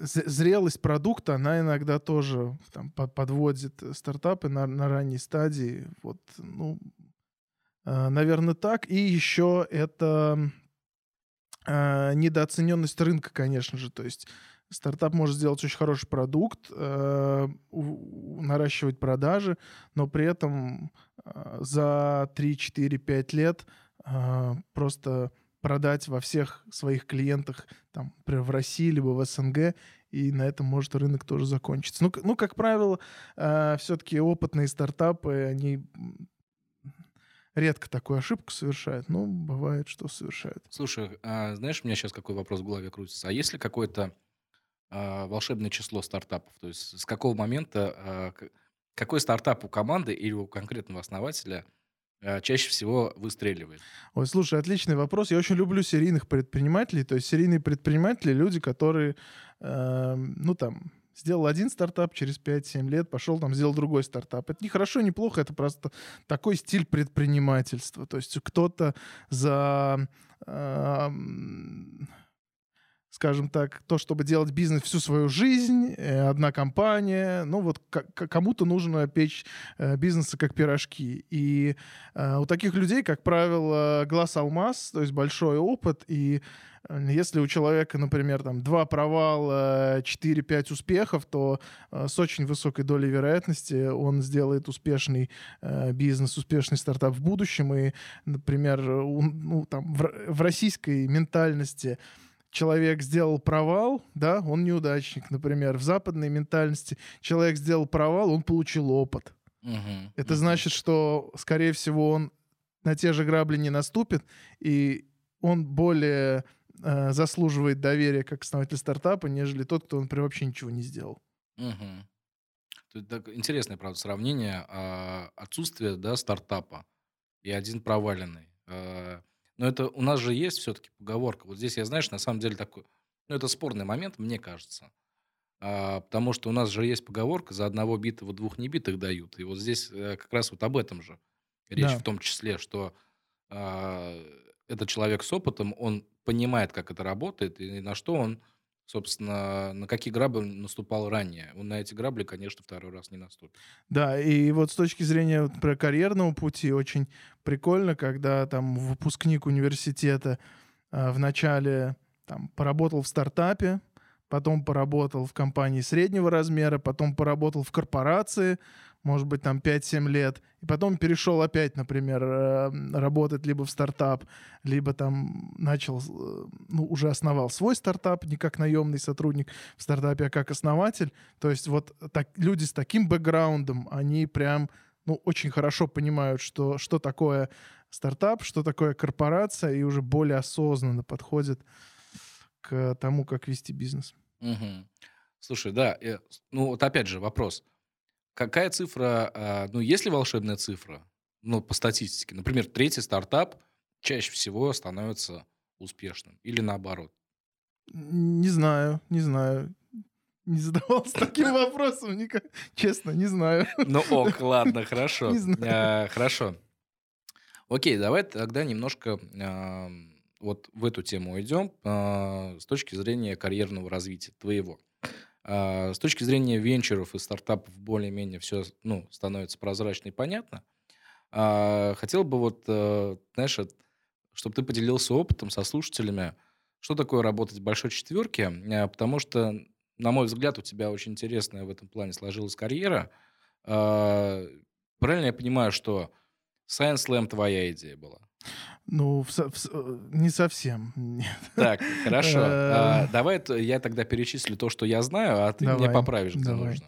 Speaker 2: зрелость продукта, она иногда тоже там, подводит стартапы на, на ранней стадии. Вот, ну, Э, Наверное, так. И еще это э, недооцененность рынка, конечно же. То есть стартап может сделать очень хороший продукт, э, наращивать продажи, но при этом э, за 3, 4, 5 лет э, просто продать во всех своих клиентах, там, например, в России либо в СНГ, и на этом может рынок тоже закончиться. Ну, ну как правило, все-таки опытные стартапы, они редко такую ошибку совершают, но бывает, что совершают.
Speaker 1: Слушай, а знаешь, у меня сейчас какой вопрос в голове крутится. А есть ли какое-то а, волшебное число стартапов? То есть с какого момента, а, какой стартап у команды или у конкретного основателя а, чаще всего выстреливает?
Speaker 2: Ой, слушай, отличный вопрос. Я очень люблю серийных предпринимателей. То есть серийные предприниматели — люди, которые, эм, ну там, сделал один стартап, через 5-7 лет пошел там, сделал другой стартап. Это не хорошо, не плохо, это просто такой стиль предпринимательства. То есть кто-то за, эм, скажем так, то, чтобы делать бизнес всю свою жизнь, э, одна компания, ну вот кому-то нужно печь э, бизнесы как пирожки. И э, у таких людей, как правило, глаз алмаз, то есть большой опыт, и если у человека, например, там два провала, 4-5 успехов, то с очень высокой долей вероятности он сделает успешный бизнес, успешный стартап в будущем. И, например, ну, там, в российской ментальности человек сделал провал, да, он неудачник, например. В западной ментальности человек сделал провал, он получил опыт.
Speaker 1: Мгм,
Speaker 2: Это
Speaker 1: мгм.
Speaker 2: значит, что, скорее всего, он на те же грабли не наступит, и он более э, заслуживает доверия как основатель стартапа, нежели тот, кто, например, вообще ничего не сделал.
Speaker 1: Мгм. Тут так интересное, правда, сравнение а, отсутствия да, стартапа и один проваленный. А, Но это у нас же есть все-таки поговорка. Вот здесь я, знаешь, на самом деле такой, ну это спорный момент, мне кажется. А, Потому что у нас же есть поговорка, за одного битого двух небитых дают. И вот здесь э, как раз вот об этом же речь
Speaker 2: Да.
Speaker 1: в том числе, что а, этот человек с опытом, он понимает, как это работает и на что он, собственно, на какие грабли он наступал ранее. Он на эти грабли, конечно, второй раз не наступит.
Speaker 2: Да, и вот с точки зрения вот, например, карьерного пути очень прикольно, когда там выпускник университета э, вначале там поработал в стартапе, потом поработал в компании среднего размера, потом поработал в корпорации, может быть, там 5-7 лет, и потом перешел опять, например, э, работать либо в стартап, либо там начал, э, ну, уже основал свой стартап, не как наемный сотрудник в стартапе, а как основатель. То есть вот так, люди с таким бэкграундом, они прям, ну, очень хорошо понимают, что, что такое стартап, что такое корпорация, и уже более осознанно подходят к тому, как вести бизнес.
Speaker 1: Мгм. Слушай, да, ну вот опять же вопрос. Какая цифра, а, ну есть ли волшебная цифра, ну по статистике? Например, третий стартап чаще всего становится успешным или наоборот?
Speaker 2: Не знаю, не знаю. Не задавался таким вопросом никак. Честно, не знаю.
Speaker 1: Ну ок, ладно, хорошо.
Speaker 2: Не знаю.
Speaker 1: А, Хорошо. Окей, давай тогда немножко ам, вот в эту тему уйдем а, с точки зрения карьерного развития твоего. А, С точки зрения венчуров и стартапов более-менее все ну, становится прозрачно и понятно. А, Хотел бы вот, э, знаешь, чтобы ты поделился опытом со слушателями, что такое работать в большой четверке, А, потому что, на мой взгляд, у тебя очень интересная в этом плане сложилась карьера. А, Правильно я понимаю, что Science Slam твоя идея была?
Speaker 2: Ну, в в э, не совсем. Нет.
Speaker 1: Так, хорошо. А,
Speaker 2: Э.
Speaker 1: Давай я тогда перечислю то, что я знаю, а ты меня
Speaker 2: Давай,
Speaker 1: поправишь, где
Speaker 2: давай.
Speaker 1: нужно.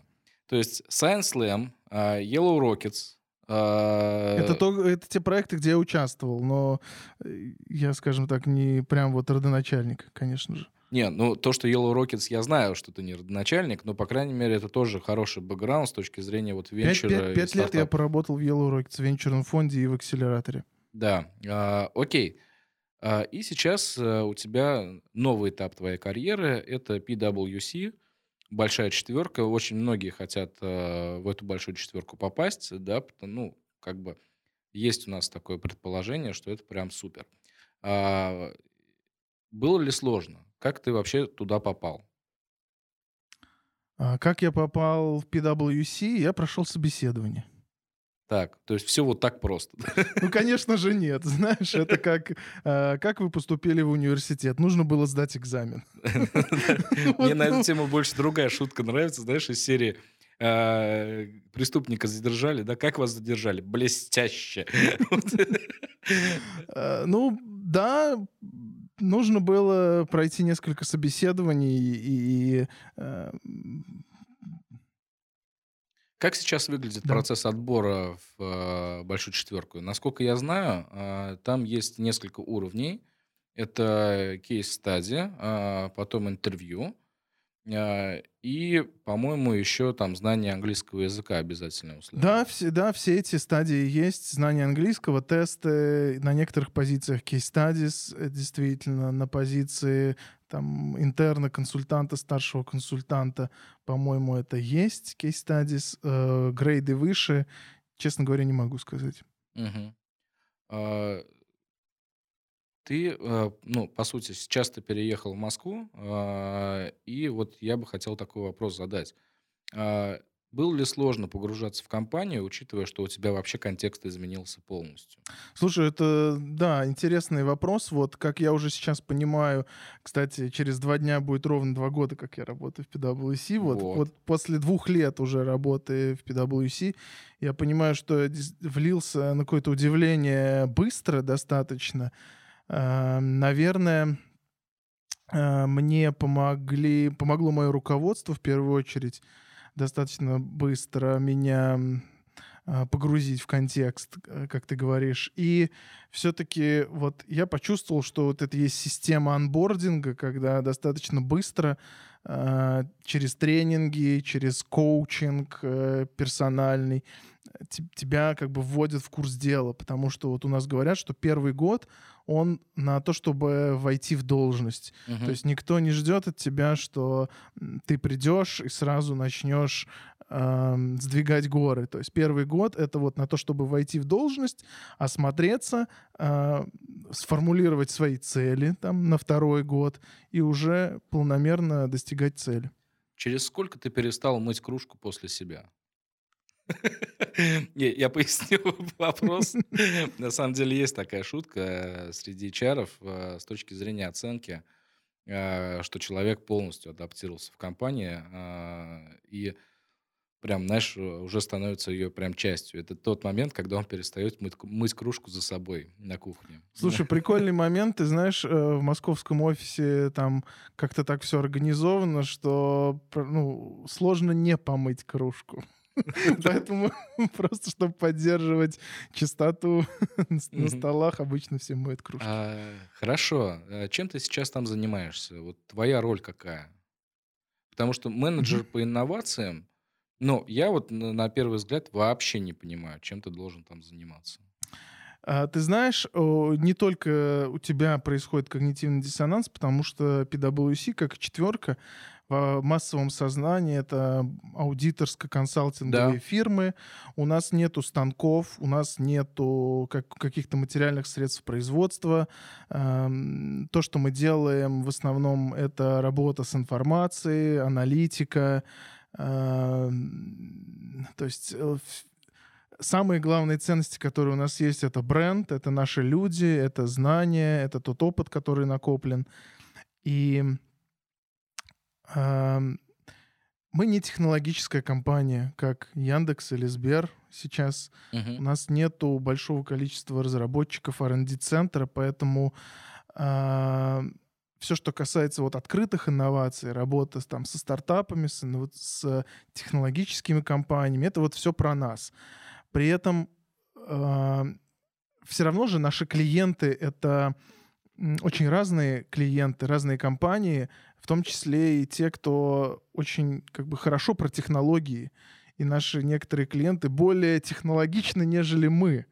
Speaker 1: То есть Science Slam, а, Yellow Rockets. а,
Speaker 2: Это, то, это те проекты, где я участвовал, но э, я, скажем так, не прям вот родоначальник, конечно же.
Speaker 1: Не, ну то, что Yellow Rockets, я знаю, что ты не родоначальник, но, по крайней мере, это тоже хороший бэкграунд с точки зрения вот
Speaker 2: Пять,
Speaker 1: венчура
Speaker 2: пять-
Speaker 1: и
Speaker 2: пять лет я поработал в Yellow Rockets, в венчурном фонде и в акселераторе.
Speaker 1: Да, а, окей. А, и сейчас а, у тебя новый этап твоей карьеры. Это PwC, большая четверка. Очень многие хотят а, в эту большую четверку попасть, да, потому- ну, как бы есть у нас такое предположение, что это прям супер. А, было ли сложно? Как ты вообще туда попал?
Speaker 2: А как я попал в PwC? Я прошел собеседование.
Speaker 1: Так, то есть все вот так просто.
Speaker 2: Ну, конечно же, нет. Знаешь, это как, э, как вы поступили в университет. Нужно было сдать экзамен.
Speaker 1: Мне на эту тему больше другая шутка нравится, знаешь, из серии э, преступника задержали, да, как вас задержали? Блестяще.
Speaker 2: Э, ну, да, нужно было пройти несколько собеседований и
Speaker 1: как сейчас выглядит да. процесс отбора в э, большую четверку? Насколько я знаю, э, там есть несколько уровней. Это кейс-стадия, э, потом интервью, э, и, по-моему, еще там знание английского языка обязательно условие.
Speaker 2: Да, все, да, все эти стадии есть. Знание английского, тесты, на некоторых позициях кейс-стадис, э, действительно, на позиции там интерна, консультанта, старшего консультанта, по-моему, это есть studies, э, грейды выше, честно говоря, не могу сказать.
Speaker 1: Угу. А, ты, э, ну, по сути, сейчас ты переехал в Москву, э, и вот я бы хотел такой вопрос задать. А, было ли сложно погружаться в компанию, учитывая, что у тебя вообще контекст изменился полностью?
Speaker 2: Слушай, это, да, интересный вопрос. Вот, как я уже сейчас понимаю, кстати, через два дня будет ровно два года, как я работаю в PwC. Вот, вот. вот после двух лет уже работы в PwC, я понимаю, что влился на какое-то удивление быстро достаточно. Эм, наверное, э, мне помогли, помогло мое руководство в первую очередь достаточно быстро меня а, погрузить в контекст, э, как ты говоришь. И все-таки вот я почувствовал, что вот это есть система анбординга, когда достаточно быстро э, через тренинги, через коучинг э, персональный тебя как бы вводят в курс дела, потому что вот у нас говорят, что первый год он на то, чтобы войти в должность. Uh-huh. То есть никто не ждет от тебя, что ты придешь и сразу начнешь э, сдвигать горы. То есть первый год это вот на то, чтобы войти в должность, осмотреться, э, сформулировать свои цели там на второй год и уже полномерно достигать цели.
Speaker 1: Через сколько ты перестал мыть кружку после себя? Не, я поясню вопрос. На самом деле есть такая шутка э, среди HR э, с точки зрения оценки, э, что человек полностью адаптировался в компании и прям, знаешь, уже становится ее прям частью. Это тот момент, когда он перестает мыть, мыть кружку за собой на кухне.
Speaker 2: Слушай, прикольный момент. Ты знаешь, в московском офисе там как-то так все организовано, что ну, сложно не помыть кружку. Поэтому просто, чтобы поддерживать чистоту на столах, обычно все моют кружки. А,
Speaker 1: хорошо. А чем ты сейчас там занимаешься? Вот твоя роль какая? Потому что менеджер по инновациям, ну, я вот на первый взгляд вообще не понимаю, чем ты должен там заниматься.
Speaker 2: А, ты знаешь, не только у тебя происходит когнитивный диссонанс, потому что PwC, как четверка, в массовом сознании это аудиторско-консалтинговые да. фирмы. У нас нету станков, у нас нету как, каких-то материальных средств производства. Эм, то, что мы делаем, в основном это работа с информацией, аналитика. Эм, то есть э, самые главные ценности, которые у нас есть, это бренд, это наши люди, это знания, это тот опыт, который накоплен. И мы не технологическая компания, как Яндекс или Сбер сейчас. Uh-huh. У нас нету большого количества разработчиков R&D центра, поэтому э, все, что касается вот открытых инноваций, работа там со стартапами, с, с технологическими компаниями, это вот все про нас. При этом э, все равно же наши клиенты это очень разные клиенты, разные компании, в том числе и те, кто очень как бы хорошо про технологии. И наши некоторые клиенты более технологичны, нежели мы.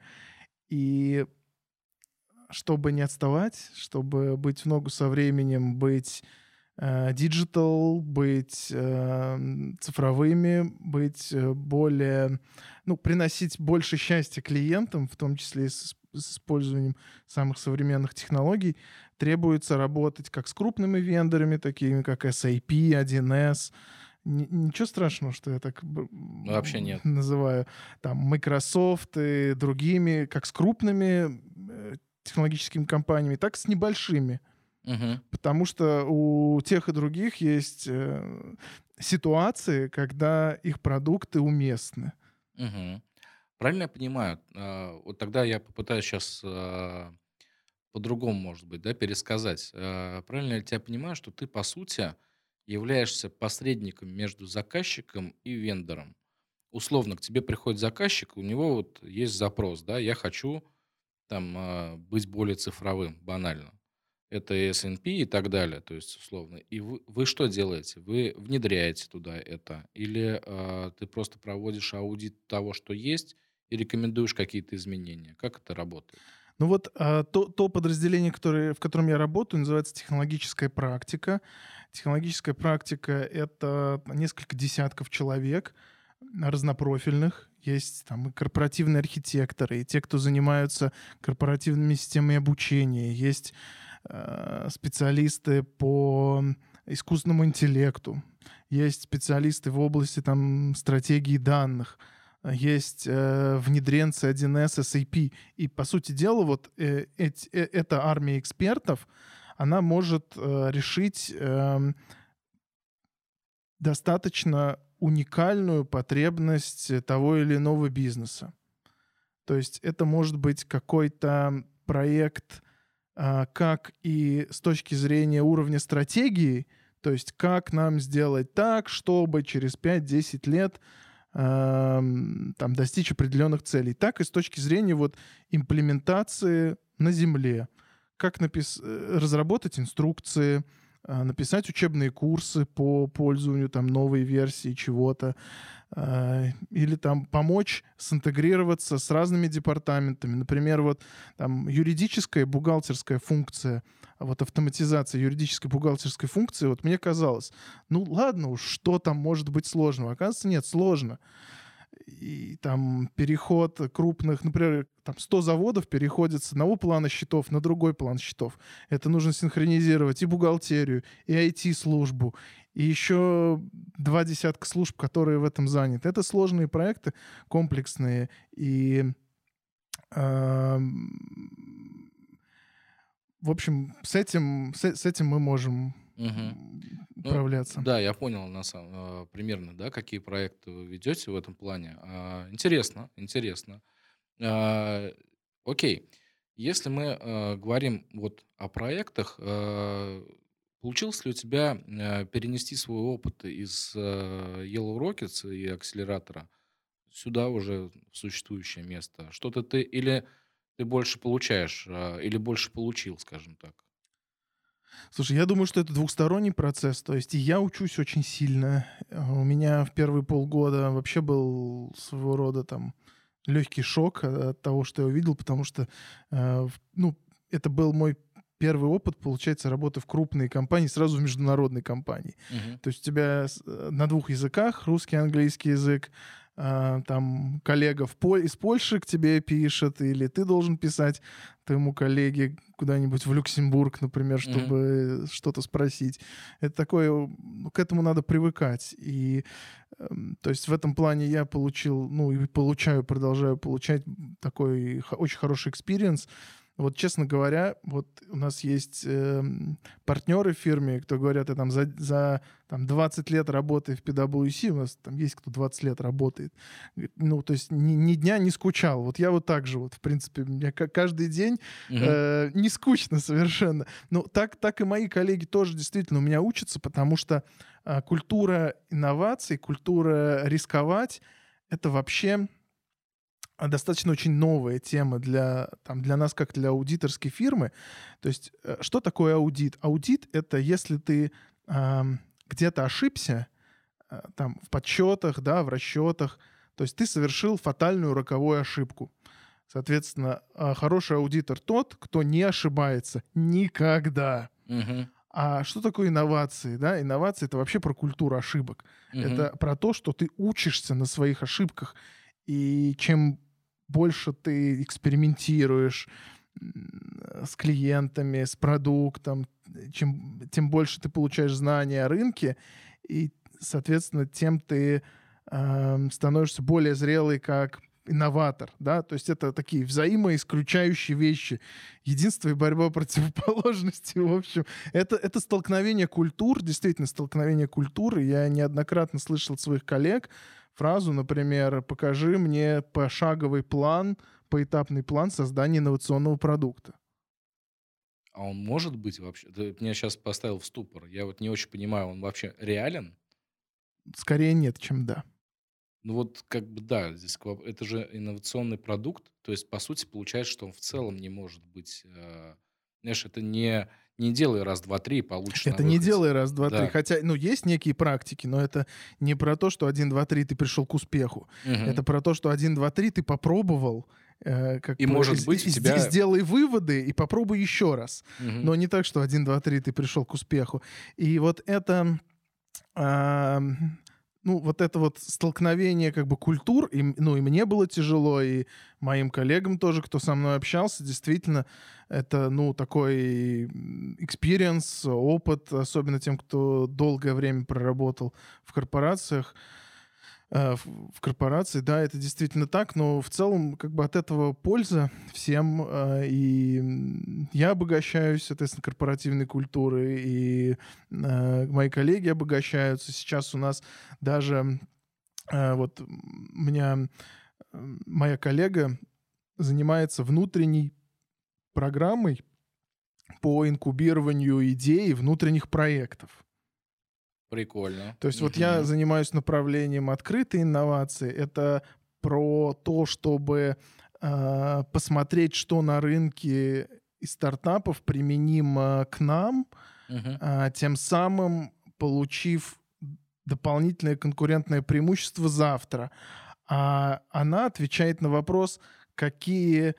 Speaker 2: И чтобы не отставать, чтобы быть в ногу со временем, быть digital, э, быть э, цифровыми, быть э, более, ну, приносить больше счастья клиентам, в том числе и с, с использованием самых современных технологий, требуется работать как с крупными вендорами, такими как SAP, 1С, ничего страшного, что я так
Speaker 1: Вообще нет.
Speaker 2: называю там Microsoft и другими, как с крупными э, технологическими компаниями, так и с небольшими.
Speaker 1: Угу.
Speaker 2: Потому что у тех и других есть э, ситуации, когда их продукты уместны.
Speaker 1: Угу. Правильно я понимаю? А, вот тогда я попытаюсь сейчас по-другому, может быть, да, пересказать. А, правильно я тебя понимаю, что ты, по сути, являешься посредником между заказчиком и вендором? Условно, к тебе приходит заказчик, у него вот есть запрос, да, я хочу там быть более цифровым, банально это S&P и так далее, то есть условно. И вы, вы что делаете? Вы внедряете туда это? Или э, ты просто проводишь аудит того, что есть, и рекомендуешь какие-то изменения? Как это работает?
Speaker 2: Ну вот а, то, то подразделение, которое, в котором я работаю, называется технологическая практика. Технологическая практика — это несколько десятков человек разнопрофильных. Есть там и корпоративные архитекторы, и те, кто занимаются корпоративными системами обучения. Есть Э, специалисты по искусственному интеллекту, есть специалисты в области там, стратегии данных, есть э, внедренцы 1С SAP. И, по сути дела, вот э, э, э, эта армия экспертов, она может э, решить э, достаточно уникальную потребность того или иного бизнеса. То есть это может быть какой-то проект а, как и с точки зрения уровня стратегии, то есть как нам сделать так, чтобы через 5-10 лет там, достичь определенных целей, так и с точки зрения вот имплементации на Земле, как напис... Э, разработать инструкции, написать учебные курсы по пользованию там новой версии чего-то, а, или там помочь синтегрироваться с разными департаментами. Например, вот там юридическая бухгалтерская функция, вот автоматизация юридической бухгалтерской функции, вот мне казалось, ну ладно уж, что там может быть сложного? Оказывается, нет, сложно и там переход крупных, например, там 100 заводов переходят с одного плана счетов на другой план счетов. Это нужно синхронизировать и бухгалтерию, и IT-службу, и еще два десятка служб, которые в этом заняты. Это сложные проекты, комплексные, и э, в общем, с этим, с, с этим мы можем Угу. управляться.
Speaker 1: Ну, да, я понял на самом, э, примерно, да, какие проекты вы ведете в этом плане. А, интересно, интересно. А, окей, если мы а, говорим вот о проектах, а, получилось ли у тебя а, перенести свой опыт из а, Yellow Rockets и акселератора сюда уже в существующее место? Что-то ты или ты больше получаешь, а, или больше получил, скажем так?
Speaker 2: Слушай, я думаю, что это двухсторонний процесс. То есть и я учусь очень сильно. Э, у меня в первые полгода вообще был своего рода там легкий шок от того, что я увидел, потому что, э, ну, это был мой первый опыт, получается, работы в крупной компании, сразу в международной компании. Uh-huh. То есть у тебя э, на двух языках, русский, английский язык, а, там коллега в Поль... из Польши к тебе пишет, или ты должен писать твоему коллеге куда-нибудь в Люксембург, например, чтобы mm-hmm. что-то спросить. Это такое, к этому надо привыкать. И эм, то есть в этом плане я получил, ну и получаю, продолжаю получать такой очень хороший experience. Вот, честно говоря, вот у нас есть э, партнеры в фирме, кто говорят, я там за, за там, 20 лет работы в PwC, у нас там есть кто 20 лет работает. Ну, то есть ни, ни дня не скучал. Вот я вот так же, вот, в принципе, мне каждый день э, не скучно совершенно. Но так, так и мои коллеги тоже действительно у меня учатся, потому что э, культура инноваций, культура рисковать, это вообще достаточно очень новая тема для, там, для нас, как для аудиторской фирмы. То есть, э, что такое аудит? Аудит — это если ты э, где-то ошибся, э, там, в подсчетах, да, в расчетах, то есть ты совершил фатальную роковую ошибку. Соответственно, э, хороший аудитор тот, кто не ошибается никогда.
Speaker 1: Угу.
Speaker 2: А что такое инновации? Да? Инновации — это вообще про культуру ошибок. Угу. Это про то, что ты учишься на своих ошибках. И чем больше ты экспериментируешь с клиентами, с продуктом, чем, тем больше ты получаешь знания о рынке, и соответственно, тем ты э, становишься более зрелый как инноватор, да, то есть это такие взаимоисключающие вещи. Единство и борьба противоположности, в общем, это, это столкновение культур, действительно столкновение культуры. Я неоднократно слышал от своих коллег фразу, например, покажи мне пошаговый план, поэтапный план создания инновационного продукта.
Speaker 1: А он может быть вообще? Ты меня сейчас поставил в ступор. Я вот не очень понимаю, он вообще реален?
Speaker 2: Скорее нет, чем да.
Speaker 1: Ну вот как бы да, здесь это же инновационный продукт, то есть по сути получается, что он в целом не может быть, э, знаешь, это не не делай раз, два, три и получишь
Speaker 2: Это не делай раз, два, да. три. Хотя, ну, есть некие практики, но это не про то, что один, два, три ты пришел к успеху. Угу. Это про то, что один, два, три ты попробовал,
Speaker 1: э, как и бы, может быть у тебя...
Speaker 2: сделай выводы и попробуй еще раз. Угу. Но не так, что один, два, три ты пришел к успеху. И вот это... Э, ну, вот это вот столкновение как бы культур, и, ну, и мне было тяжело, и моим коллегам тоже, кто со мной общался, действительно, это, ну, такой experience, опыт, особенно тем, кто долгое время проработал в корпорациях, в корпорации, да, это действительно так, но в целом как бы от этого польза всем, э, и я обогащаюсь, соответственно, корпоративной культурой, и э, мои коллеги обогащаются. Сейчас у нас даже вот меня моя коллега занимается внутренней программой по инкубированию идей внутренних проектов.
Speaker 1: Прикольно.
Speaker 2: То есть вот я занимаюсь направлением открытой инновации. Это про то, чтобы э, посмотреть, что на рынке из стартапов применимо к нам, э, тем самым получив дополнительное конкурентное преимущество завтра. А она отвечает на вопрос, какие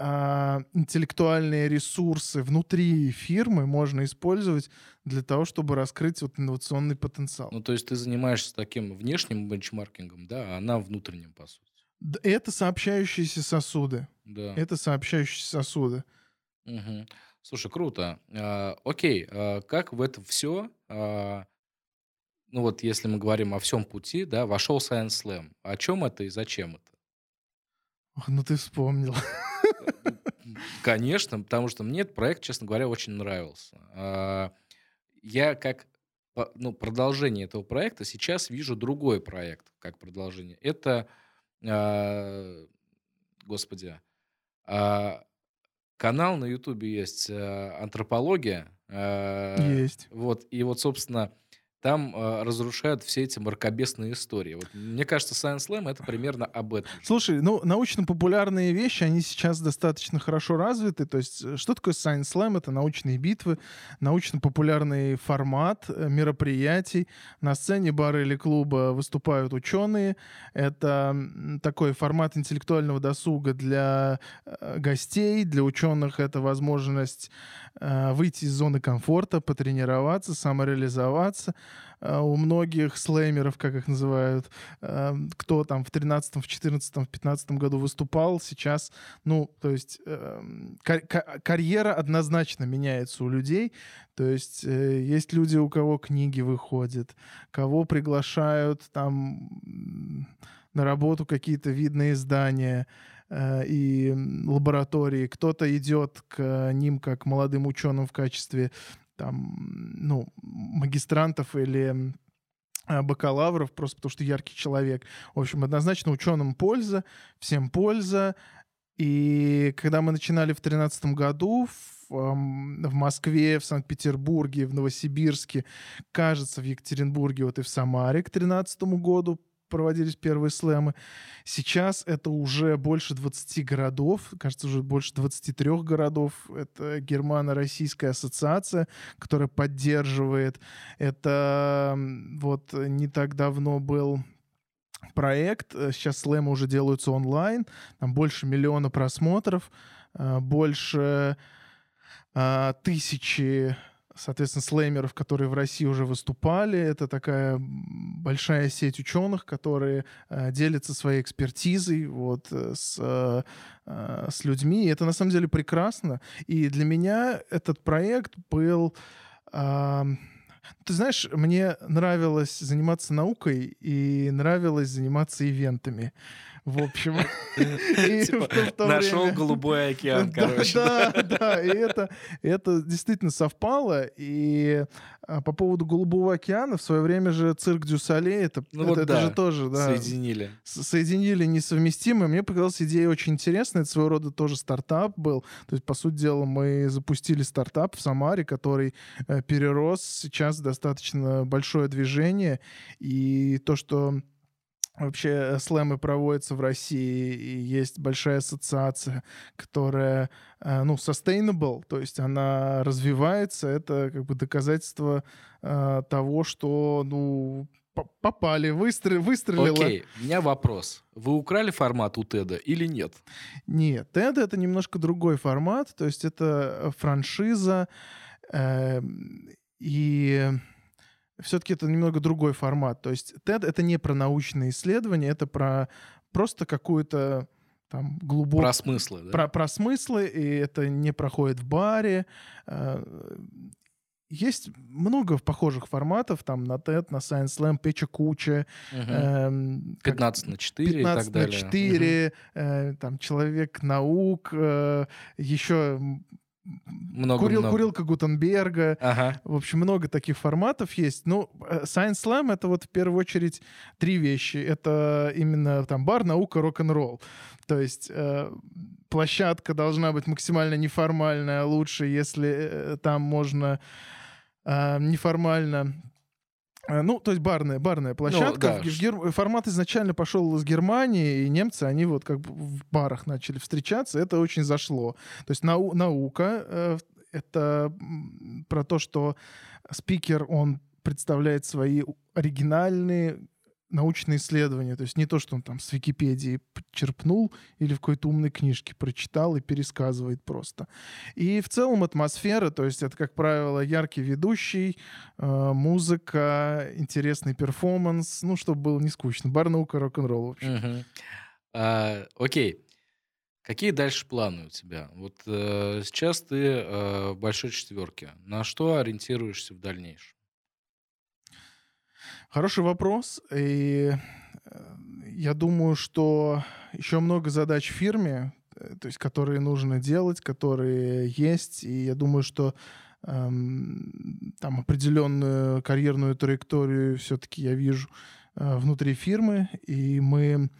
Speaker 2: а, интеллектуальные ресурсы внутри фирмы можно использовать для того, чтобы раскрыть вот инновационный потенциал.
Speaker 1: Ну, то есть ты занимаешься таким внешним бенчмаркингом, да, а она внутренним, по сути.
Speaker 2: Это сообщающиеся сосуды.
Speaker 1: Да.
Speaker 2: Это сообщающиеся сосуды.
Speaker 1: Угу. Слушай, круто. А, окей, а, как в это все, а, ну вот если мы говорим о всем пути, да, вошел Science Slam. О чем это и зачем это?
Speaker 2: Ох, ну ты вспомнил.
Speaker 1: Конечно, потому что мне этот проект, честно говоря, очень нравился. Я как ну, продолжение этого проекта сейчас вижу другой проект как продолжение. Это, а, господи, а, канал на Ютубе есть «Антропология».
Speaker 2: Есть.
Speaker 1: Вот, и вот, собственно, там э, разрушают все эти мракобесные истории. Вот, мне кажется, Science Slam это примерно об этом.
Speaker 2: Слушай, ну, научно-популярные вещи, они сейчас достаточно хорошо развиты. То есть, э, что такое Science Slam? Это научные битвы, научно-популярный формат э, мероприятий. На сцене бара или клуба выступают ученые. Это такой формат интеллектуального досуга для э, гостей, для ученых это возможность э, выйти из зоны комфорта, потренироваться, самореализоваться. Э, у многих слеймеров, как их называют, э, кто там в 13 в 14 в 15 году выступал, сейчас, ну, то есть эм, карьера однозначно меняется у людей. То есть э, есть люди, у кого книги выходят, кого приглашают там на работу какие-то видные издания и лаборатории. Кто-то идет к ним как молодым ученым в качестве там, ну, магистрантов или а, бакалавров, просто потому что яркий человек. В общем, однозначно ученым польза, всем польза. И когда мы начинали в 2013 году в, в Москве, в Санкт-Петербурге, в Новосибирске, кажется, в Екатеринбурге, вот и в Самаре к 2013 году проводились первые слэмы. Сейчас это уже больше 20 городов, кажется, уже больше 23 городов. Это Германо-Российская ассоциация, которая поддерживает. Это вот не так давно был проект. Сейчас слэмы уже делаются онлайн. Там больше миллиона просмотров, э, больше э, тысячи соответственно, слеймеров, которые в России уже выступали. Это такая большая сеть ученых, которые э, делятся своей экспертизой вот, э, с, э, э, с людьми. И это на самом деле прекрасно. И для меня этот проект был... Э, Ты знаешь, мне нравилось заниматься наукой и нравилось заниматься ивентами. В общем,
Speaker 1: типа, нашел голубой океан, короче.
Speaker 2: Да, да, и это, действительно совпало. И а, по поводу Голубого океана, в свое время же цирк Дюсале, это,
Speaker 1: ну
Speaker 2: это, же тоже, да.
Speaker 1: Соединили.
Speaker 2: Соединили несовместимые. Мне показалась идея очень интересная. Это своего рода тоже стартап был. То есть, по сути дела, мы запустили стартап в Самаре, который э, перерос сейчас достаточно большое движение. И то, что Вообще э, слэмы проводятся в России, и есть большая ассоциация, которая, э, ну, sustainable, то есть она развивается, это как бы доказательство э, того, что, ну, попали, выстр... выстрелило.
Speaker 1: Окей, у меня вопрос. Вы украли формат у Теда или нет?
Speaker 2: Нет, Теда — это немножко другой формат, то есть это франшиза, э, и все-таки это немного другой формат. То есть TED — это не про научные исследования, это про просто какую-то там глубокую...
Speaker 1: Про смыслы, да?
Speaker 2: Про, про смыслы, и это не проходит в баре. Э, есть много похожих форматов, там на TED, на Science Slam, Печа Куча.
Speaker 1: Угу. Э, 15 на 4 15 и так далее.
Speaker 2: на 4, угу. э, там Человек-наук, э, еще
Speaker 1: много,
Speaker 2: Курил,
Speaker 1: много.
Speaker 2: Курилка Гутенберга.
Speaker 1: Ага.
Speaker 2: В общем, много таких форматов есть. Ну, э, Science Slam — это вот в первую очередь три вещи. Это именно там бар, наука, рок-н-ролл. То есть э, площадка должна быть максимально неформальная, лучше, если э, там можно э, неформально ну, то есть барная, барная площадка. Ну, да. Гер... Формат изначально пошел из Германии, и немцы, они вот как бы в барах начали встречаться. Это очень зашло. То есть нау... наука э, — это про то, что спикер, он представляет свои оригинальные научные исследования. То есть не то, что он там с Википедии черпнул или в какой-то умной книжке прочитал и пересказывает просто. И в целом атмосфера, то есть это, как правило, яркий ведущий, э, музыка, интересный перформанс, ну, чтобы было не скучно. Бар наука, рок-н-ролл, в общем.
Speaker 1: А, окей. Какие дальше планы у тебя? Вот э, сейчас ты э, в большой четверке. На что ориентируешься в дальнейшем?
Speaker 2: Хороший вопрос. И э, я думаю, что еще много задач в фирме, э, то есть которые нужно делать, которые есть. И я думаю, что эм, там определенную карьерную траекторию все-таки я вижу э, внутри фирмы. И мы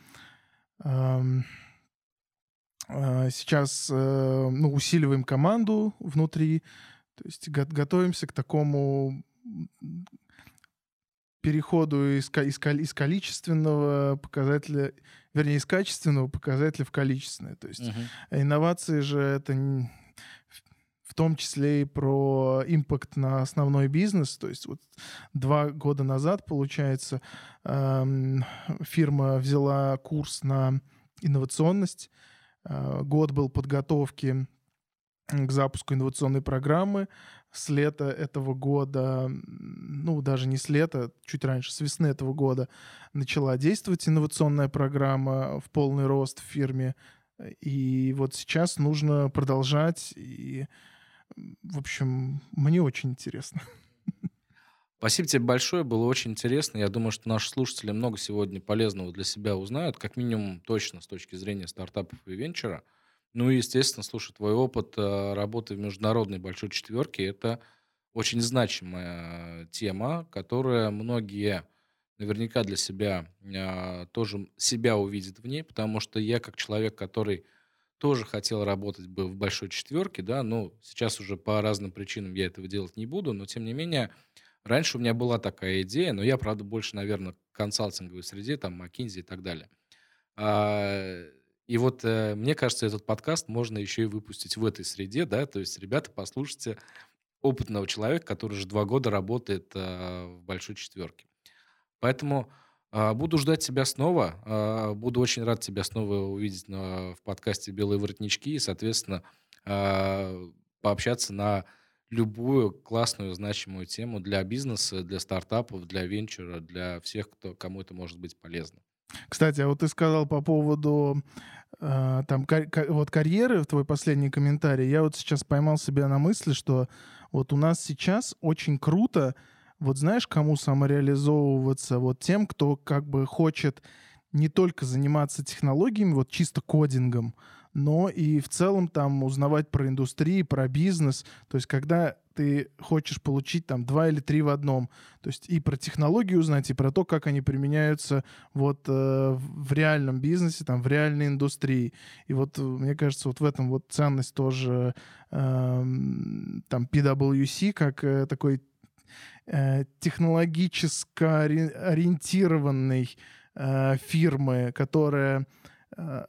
Speaker 2: эм, э, сейчас э, ну, усиливаем команду внутри, то есть го- готовимся к такому переходу из, из, из количественного показателя, вернее, из качественного показателя в количественное. То есть uh-huh. инновации же это в том числе и про импакт на основной бизнес. То есть вот два года назад, получается, эм, фирма взяла курс на инновационность. Э, год был подготовки к запуску инновационной программы с лета этого года, ну, даже не с лета, чуть раньше, с весны этого года начала действовать инновационная программа в полный рост в фирме. И вот сейчас нужно продолжать. И, в общем, мне очень интересно.
Speaker 1: Спасибо тебе большое, было очень интересно. Я думаю, что наши слушатели много сегодня полезного для себя узнают, как минимум точно с точки зрения стартапов и венчура – ну и, естественно, слушай, твой опыт э, работы в международной большой четверке– это очень значимая тема, которая многие наверняка для себя а, тоже себя увидят в ней, потому что я как человек, который тоже хотел работать бы в большой четверке, да, ну, сейчас уже по разным причинам я этого делать не буду, но тем не менее, раньше у меня была такая идея, но я, правда, больше, наверное, консалтинговой среде, там, McKinsey и так далее. И вот э, мне кажется, этот подкаст можно еще и выпустить в этой среде, да, то есть, ребята, послушайте опытного человека, который уже два года работает э, в большой четверке. Поэтому э, буду ждать тебя снова, э, буду очень рад тебя снова увидеть на, в подкасте «Белые воротнички» и, соответственно, э, пообщаться на любую классную, значимую тему для бизнеса, для стартапов, для венчура, для всех, кто, кому это может быть полезно.
Speaker 2: Кстати, а вот ты сказал по поводу э, там кар- вот карьеры, твой последний комментарий. Я вот сейчас поймал себя на мысли, что вот у нас сейчас очень круто вот знаешь, кому самореализовываться? Вот тем, кто как бы хочет не только заниматься технологиями, вот чисто кодингом, но и в целом там узнавать про индустрии, про бизнес. То есть когда ты хочешь получить там два или три в одном, то есть и про технологии узнать, и про то, как они применяются вот э, в реальном бизнесе, там в реальной индустрии. И вот э, мне кажется, вот в этом вот ценность тоже э, там PwC как э, такой э, технологически ориентированный э, фирмы, которая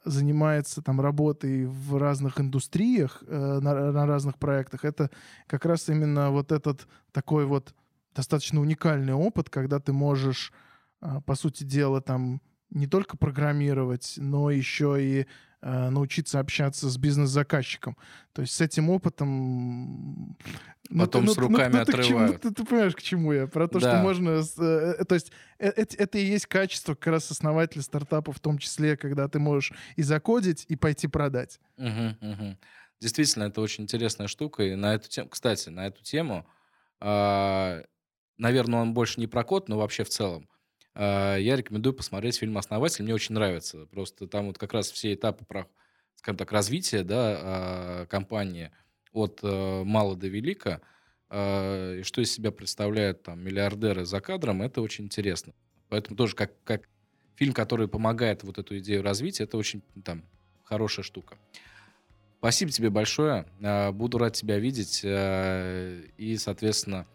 Speaker 2: занимается там работой в разных индустриях, э, на, на разных проектах, это как раз именно вот этот такой вот достаточно уникальный опыт, когда ты можешь, э, по сути дела, там не только программировать, но еще и научиться общаться с бизнес-заказчиком. То есть с этим опытом...
Speaker 1: Ну, Потом ну, с руками ну, ну, отрывают.
Speaker 2: Чему, ты, ты понимаешь, к чему я? Про то, да. что можно... Э, э, то есть э, это, это и есть качество как раз основателя стартапа, в том числе, когда ты можешь и закодить, и пойти продать.
Speaker 1: Угу, угу. Действительно, это очень интересная штука. И на эту тему, кстати, на эту тему, э, наверное, он больше не про код, но вообще в целом. Э, я рекомендую посмотреть фильм «Основатель». Мне очень нравится. Просто там вот как раз все этапы, скажем так, развития да, э, компании от э, мала до велика, и что из себя представляют там миллиардеры за кадром, это очень интересно. Поэтому тоже как, как фильм, который помогает вот эту идею развить, это очень там хорошая штука. Спасибо тебе большое. Буду рад тебя видеть. И, соответственно,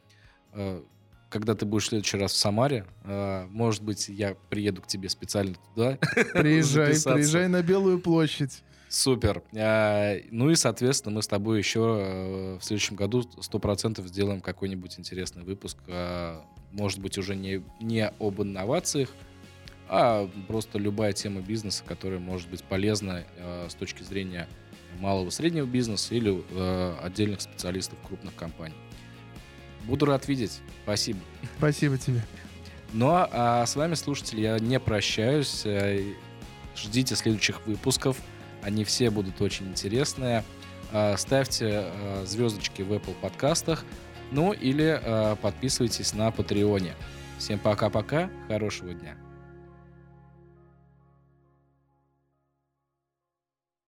Speaker 1: когда ты будешь в следующий раз в Самаре, э, может быть, я приеду к тебе специально туда.
Speaker 2: Приезжай, приезжай на Белую площадь.
Speaker 1: Супер. А, ну и, соответственно, мы с тобой еще э, в следующем году сто процентов сделаем какой-нибудь интересный выпуск. А, может быть, уже не, не об инновациях, а просто любая тема бизнеса, которая может быть полезна с точки зрения малого среднего бизнеса или отдельных специалистов крупных компаний. Буду рад видеть. Спасибо.
Speaker 2: Спасибо тебе.
Speaker 1: Ну а с вами, слушатели, я не прощаюсь. Э, ждите следующих выпусков. Они все будут очень интересные. Э, ставьте э, звездочки в Apple подкастах. Ну или подписывайтесь на Патреоне. Всем пока-пока. Хорошего дня.